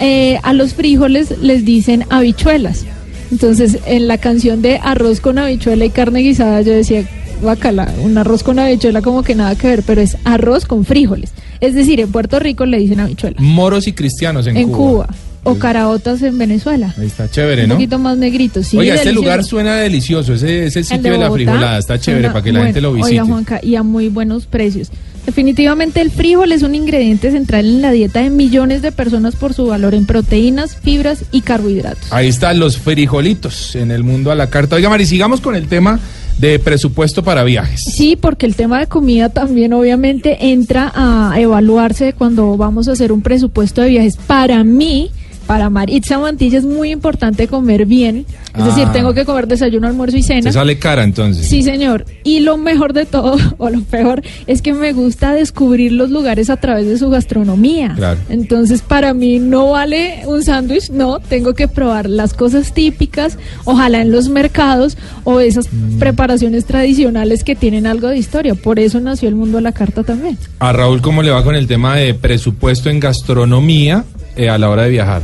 [SPEAKER 3] eh, a los frijoles les dicen habichuelas. Entonces, en la canción de arroz con habichuela y carne guisada, yo decía, bacala, un arroz con habichuela como que nada que ver, pero es arroz con frijoles. Es decir, en Puerto Rico le dicen habichuela.
[SPEAKER 2] Moros y cristianos en,
[SPEAKER 3] En Cuba. O caraotas en Venezuela.
[SPEAKER 2] Ahí está chévere,
[SPEAKER 3] Un
[SPEAKER 2] ¿no?
[SPEAKER 3] poquito más negritos. Sí,
[SPEAKER 2] Oiga, este lugar suena delicioso. Ese es el
[SPEAKER 3] El
[SPEAKER 2] sitio de, la frijolada. Está chévere
[SPEAKER 3] suena
[SPEAKER 2] para que la gente lo visite.
[SPEAKER 3] Oiga, Juanca, y a muy buenos precios. Definitivamente el frijol es un ingrediente central en la dieta de millones de personas por su valor en proteínas, fibras y carbohidratos.
[SPEAKER 2] Ahí están los frijolitos en el mundo a la carta. Oiga, Mari, sigamos con el tema de presupuesto para viajes.
[SPEAKER 3] Sí, porque el tema de comida también obviamente entra a evaluarse cuando vamos a hacer un presupuesto de viajes. Para mí, para Maritza Mantilla es muy importante comer bien. Es decir,
[SPEAKER 2] Ah.
[SPEAKER 3] tengo que comer desayuno, almuerzo y cena.
[SPEAKER 2] Se sale cara entonces.
[SPEAKER 3] Sí, señor. Y lo mejor de todo, <laughs> o lo peor, es que me gusta descubrir los lugares a través de su gastronomía.
[SPEAKER 2] Claro.
[SPEAKER 3] Entonces, para mí no vale un sándwich, no, tengo que probar las cosas típicas, ojalá en los mercados o esas
[SPEAKER 2] Mm.
[SPEAKER 3] preparaciones tradicionales que tienen algo de historia. Por eso nació el mundo a la carta también.
[SPEAKER 2] A Raúl, ¿cómo le va con el tema de presupuesto en gastronomía eh, a la hora de viajar?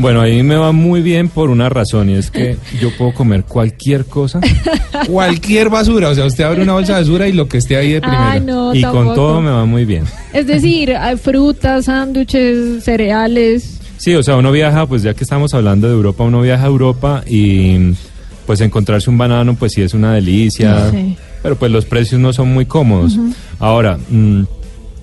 [SPEAKER 6] Bueno, ahí me va muy bien por una razón y es que yo puedo comer cualquier cosa <laughs>
[SPEAKER 2] Cualquier basura, o sea, usted abre una bolsa de basura y lo que esté ahí de primera.
[SPEAKER 3] Ay, no,
[SPEAKER 6] y
[SPEAKER 3] tampoco.
[SPEAKER 6] con todo me va muy bien.
[SPEAKER 3] Es decir, hay frutas, sándwiches, cereales.
[SPEAKER 6] Sí, o sea, uno viaja, pues ya que estamos hablando de Europa, uno viaja a Europa y pues encontrarse un banano, pues sí es una delicia,
[SPEAKER 3] Sí.
[SPEAKER 6] pero pues los precios no son muy cómodos. Ahora, mm,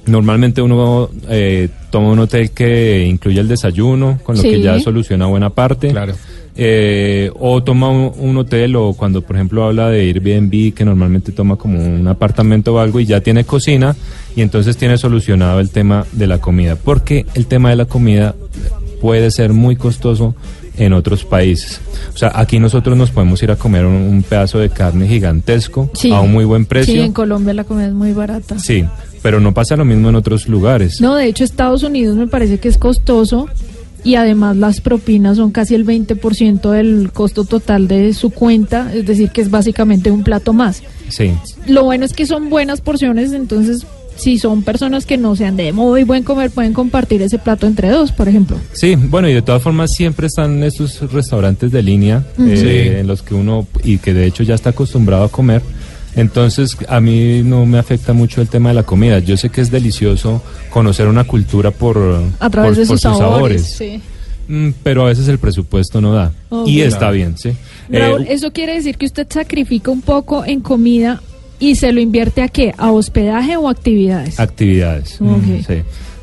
[SPEAKER 6] normalmente uno eh, toma un hotel que incluye el desayuno, con lo
[SPEAKER 3] Sí.
[SPEAKER 6] que ya soluciona buena parte.
[SPEAKER 2] Claro.
[SPEAKER 6] Eh, o toma un, un hotel o cuando por ejemplo habla de Airbnb que normalmente toma como un apartamento o algo y ya tiene cocina y entonces tiene solucionado el tema de la comida porque el tema de la comida puede ser muy costoso en otros países. O sea, aquí nosotros nos podemos ir a comer un, un pedazo de carne gigantesco
[SPEAKER 3] Sí.
[SPEAKER 6] a un muy buen precio.
[SPEAKER 3] Sí, en Colombia la comida es muy barata.
[SPEAKER 6] Sí, pero no pasa lo mismo en otros lugares.
[SPEAKER 3] No, de hecho Estados Unidos me parece que es costoso y además las propinas son casi el 20% del costo total de su cuenta, es decir, que es básicamente un plato más.
[SPEAKER 6] Sí.
[SPEAKER 3] Lo bueno es que son buenas porciones, entonces si son personas que no sean de muy buen comer, pueden compartir ese plato entre dos, por ejemplo.
[SPEAKER 6] Sí, bueno, y de todas formas siempre están estos restaurantes de línea eh,
[SPEAKER 2] Sí.
[SPEAKER 6] en los que uno, y que de hecho ya está acostumbrado a comer. Entonces, a mí no me afecta mucho el tema de la comida. Yo sé que es delicioso conocer una cultura por,
[SPEAKER 3] A través
[SPEAKER 6] por-
[SPEAKER 3] de
[SPEAKER 6] por
[SPEAKER 3] sus sabores. sí.
[SPEAKER 6] Mm, pero a veces el presupuesto no da. Y está bien, sí.
[SPEAKER 3] Raúl,
[SPEAKER 6] Eh,
[SPEAKER 3] eso quiere decir que usted sacrifica un poco en comida y se lo invierte a qué? ¿A hospedaje o actividades?
[SPEAKER 6] actividades. Sí.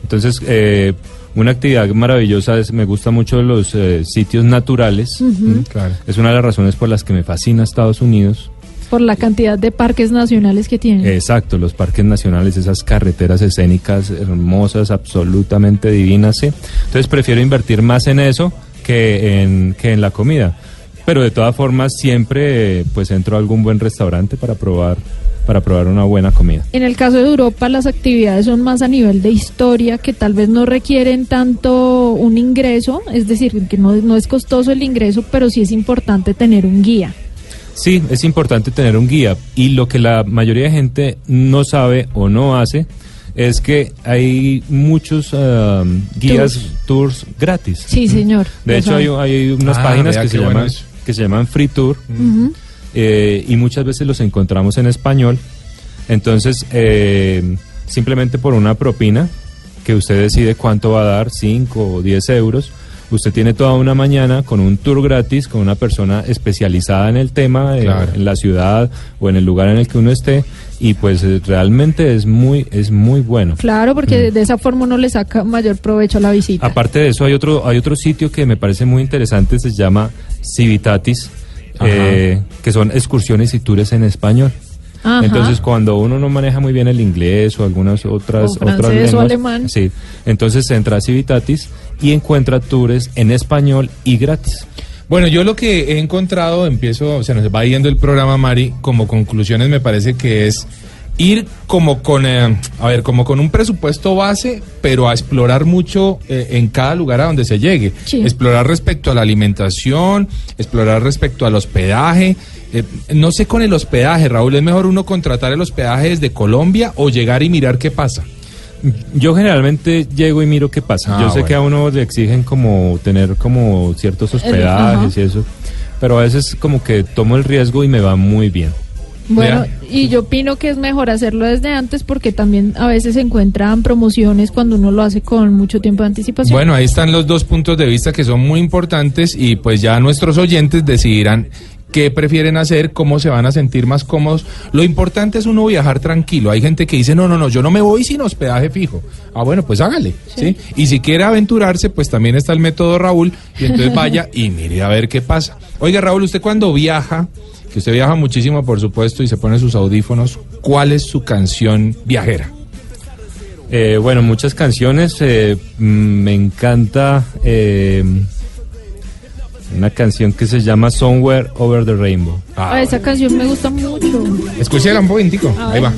[SPEAKER 6] Entonces, eh, una actividad maravillosa es, me gusta mucho los eh, sitios naturales. Es una de las razones por las que me fascina Estados Unidos.
[SPEAKER 3] Por la cantidad de parques nacionales que tienen.
[SPEAKER 6] Exacto, los parques nacionales, esas carreteras escénicas hermosas, absolutamente divinas, sí. Entonces prefiero invertir más en eso que en, que en la comida. Pero de todas formas siempre pues entro a algún buen restaurante para probar para probar una buena comida.
[SPEAKER 3] En el caso de Europa, las actividades son más a nivel de historia, que tal vez no requieren tanto un ingreso, es decir, que no, no es costoso el ingreso, pero sí es importante tener un guía.
[SPEAKER 6] Sí, es importante tener un guía y lo que la mayoría de gente no sabe o no hace es que hay muchos ah, guías, tours. gratis.
[SPEAKER 3] Sí, señor.
[SPEAKER 6] De hecho, hay, hay unas
[SPEAKER 2] Ah,
[SPEAKER 6] páginas que se,
[SPEAKER 2] bueno
[SPEAKER 6] llaman, que se llaman Free Tour
[SPEAKER 3] Ujú.
[SPEAKER 6] Eh, y muchas veces los encontramos en español. Entonces, eh, simplemente por una propina que usted decide cuánto va a dar, 5 o 10 euros, usted tiene toda una mañana con un tour gratis con una persona especializada en el tema, eh,
[SPEAKER 2] Claro.
[SPEAKER 6] en la ciudad o en el lugar en el que uno esté, y pues eh, realmente es muy, es muy bueno.
[SPEAKER 3] Claro, porque de esa forma uno le saca mayor provecho a la visita.
[SPEAKER 6] Aparte de eso, hay otro, hay otro sitio que me parece muy interesante, se llama Civitatis. Eh, que son excursiones y tours en español.
[SPEAKER 3] Ajá.
[SPEAKER 6] Entonces, cuando uno no maneja muy bien el inglés o algunas otras,
[SPEAKER 3] O
[SPEAKER 6] otras
[SPEAKER 3] francés o
[SPEAKER 6] lenguas,
[SPEAKER 3] alemán.
[SPEAKER 6] sí, entonces entra a Civitatis y encuentra tours en español y gratis.
[SPEAKER 2] Bueno, yo lo que he encontrado, empiezo, se nos va yendo el programa, Mari, como conclusiones me parece que es ir como con, eh, a ver, como con un presupuesto base, pero a explorar mucho eh, en cada lugar a donde se llegue.
[SPEAKER 3] Sí.
[SPEAKER 2] Explorar respecto a la alimentación, explorar respecto al hospedaje. Eh, no sé con el hospedaje, Raúl, ¿es mejor uno contratar el hospedaje desde Colombia o llegar y mirar qué pasa?
[SPEAKER 6] Yo generalmente llego y miro qué pasa.
[SPEAKER 2] Ah,
[SPEAKER 6] Yo sé
[SPEAKER 2] bueno.
[SPEAKER 6] que a uno le exigen como tener como ciertos hospedajes y eso, pero a veces como que tomo el riesgo y me va muy bien.
[SPEAKER 3] Bueno, y yo opino que es mejor hacerlo desde antes porque también a veces se encuentran promociones cuando uno lo hace con mucho tiempo de anticipación.
[SPEAKER 2] Bueno, ahí están los dos puntos de vista que son muy importantes y pues ya nuestros oyentes decidirán qué prefieren hacer, cómo se van a sentir más cómodos. Lo importante es uno viajar tranquilo. Hay gente que dice, no, no, no, yo no me voy sin hospedaje fijo. Ah, bueno, pues hágale, ¿sí? Y si quiere aventurarse, pues también está el método Raúl y entonces vaya y mire a ver qué pasa. Oiga, Raúl, usted cuando viaja, que usted viaja muchísimo, por supuesto, y se pone sus audífonos, ¿cuál es su canción viajera?
[SPEAKER 6] Eh, bueno, muchas canciones. eh, mm, me encanta eh, una canción que se llama Somewhere Over the Rainbow.
[SPEAKER 3] Ah, esa canción me gusta mucho.
[SPEAKER 2] Escúchela un poquitico. Ahí
[SPEAKER 3] ver.
[SPEAKER 2] va.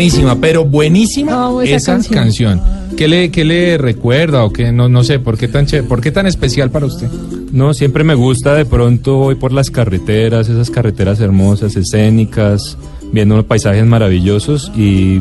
[SPEAKER 2] Buenísima, pero buenísima
[SPEAKER 3] esa
[SPEAKER 2] esa,
[SPEAKER 3] canción.
[SPEAKER 2] canción. ¿Qué le, qué le recuerda o qué? No, no sé, ¿por qué, tan che- ¿por qué tan especial para usted?
[SPEAKER 6] No, siempre me gusta, de pronto voy por las carreteras, esas carreteras hermosas, escénicas, viendo unos paisajes maravillosos y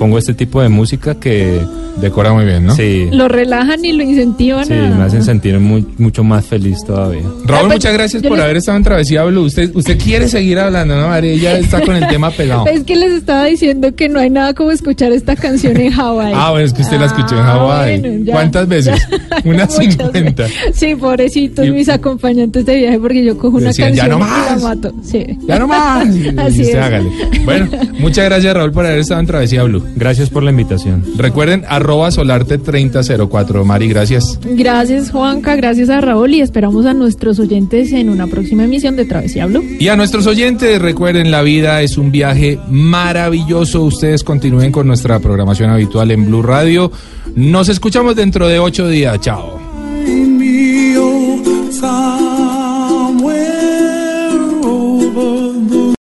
[SPEAKER 6] pongo este tipo de música que...
[SPEAKER 2] Decora muy bien, ¿no?
[SPEAKER 6] Sí,
[SPEAKER 3] Lo relajan y lo incentivan
[SPEAKER 6] sí,
[SPEAKER 3] a...
[SPEAKER 6] me hacen sentir muy- mucho más feliz todavía.
[SPEAKER 2] Raúl,
[SPEAKER 3] pues,
[SPEAKER 2] muchas gracias por
[SPEAKER 3] les-
[SPEAKER 2] haber estado en Travesía Blue. Usted, usted quiere seguir hablando, ¿no, María? Ella está con el tema pegado.
[SPEAKER 3] Es que les estaba diciendo que no hay nada como escuchar esta canción en Hawái.
[SPEAKER 2] Ah, bueno, es que usted la escuchó en
[SPEAKER 3] Ah,
[SPEAKER 2] Hawái.
[SPEAKER 3] bueno, ya.
[SPEAKER 2] ¿Cuántas veces? <laughs> Unas
[SPEAKER 3] Muchas
[SPEAKER 2] 50.
[SPEAKER 3] veces. Sí, pobrecitos
[SPEAKER 2] Y-
[SPEAKER 3] mis acompañantes de viaje porque yo cojo una
[SPEAKER 2] Decían, "Ya
[SPEAKER 3] canción
[SPEAKER 2] no
[SPEAKER 3] y la
[SPEAKER 2] más".
[SPEAKER 3] mato. Sí.
[SPEAKER 2] Ya no <laughs> más.
[SPEAKER 3] Así
[SPEAKER 2] Usted
[SPEAKER 3] es.
[SPEAKER 2] hágale. Bueno, muchas gracias, Raúl, por haber estado en Travesía Blue.
[SPEAKER 6] Gracias por la invitación.
[SPEAKER 2] Recuerden, arroba solarte3004. Mari, gracias.
[SPEAKER 3] Gracias, Juanca. Gracias a Raúl. Y esperamos a nuestros oyentes en una próxima emisión de Travesía Blue.
[SPEAKER 2] Y a nuestros oyentes, recuerden, la vida es un viaje maravilloso. Ustedes continúen con nuestra programación habitual en Blue Radio. Nos escuchamos dentro de ocho días. Chao.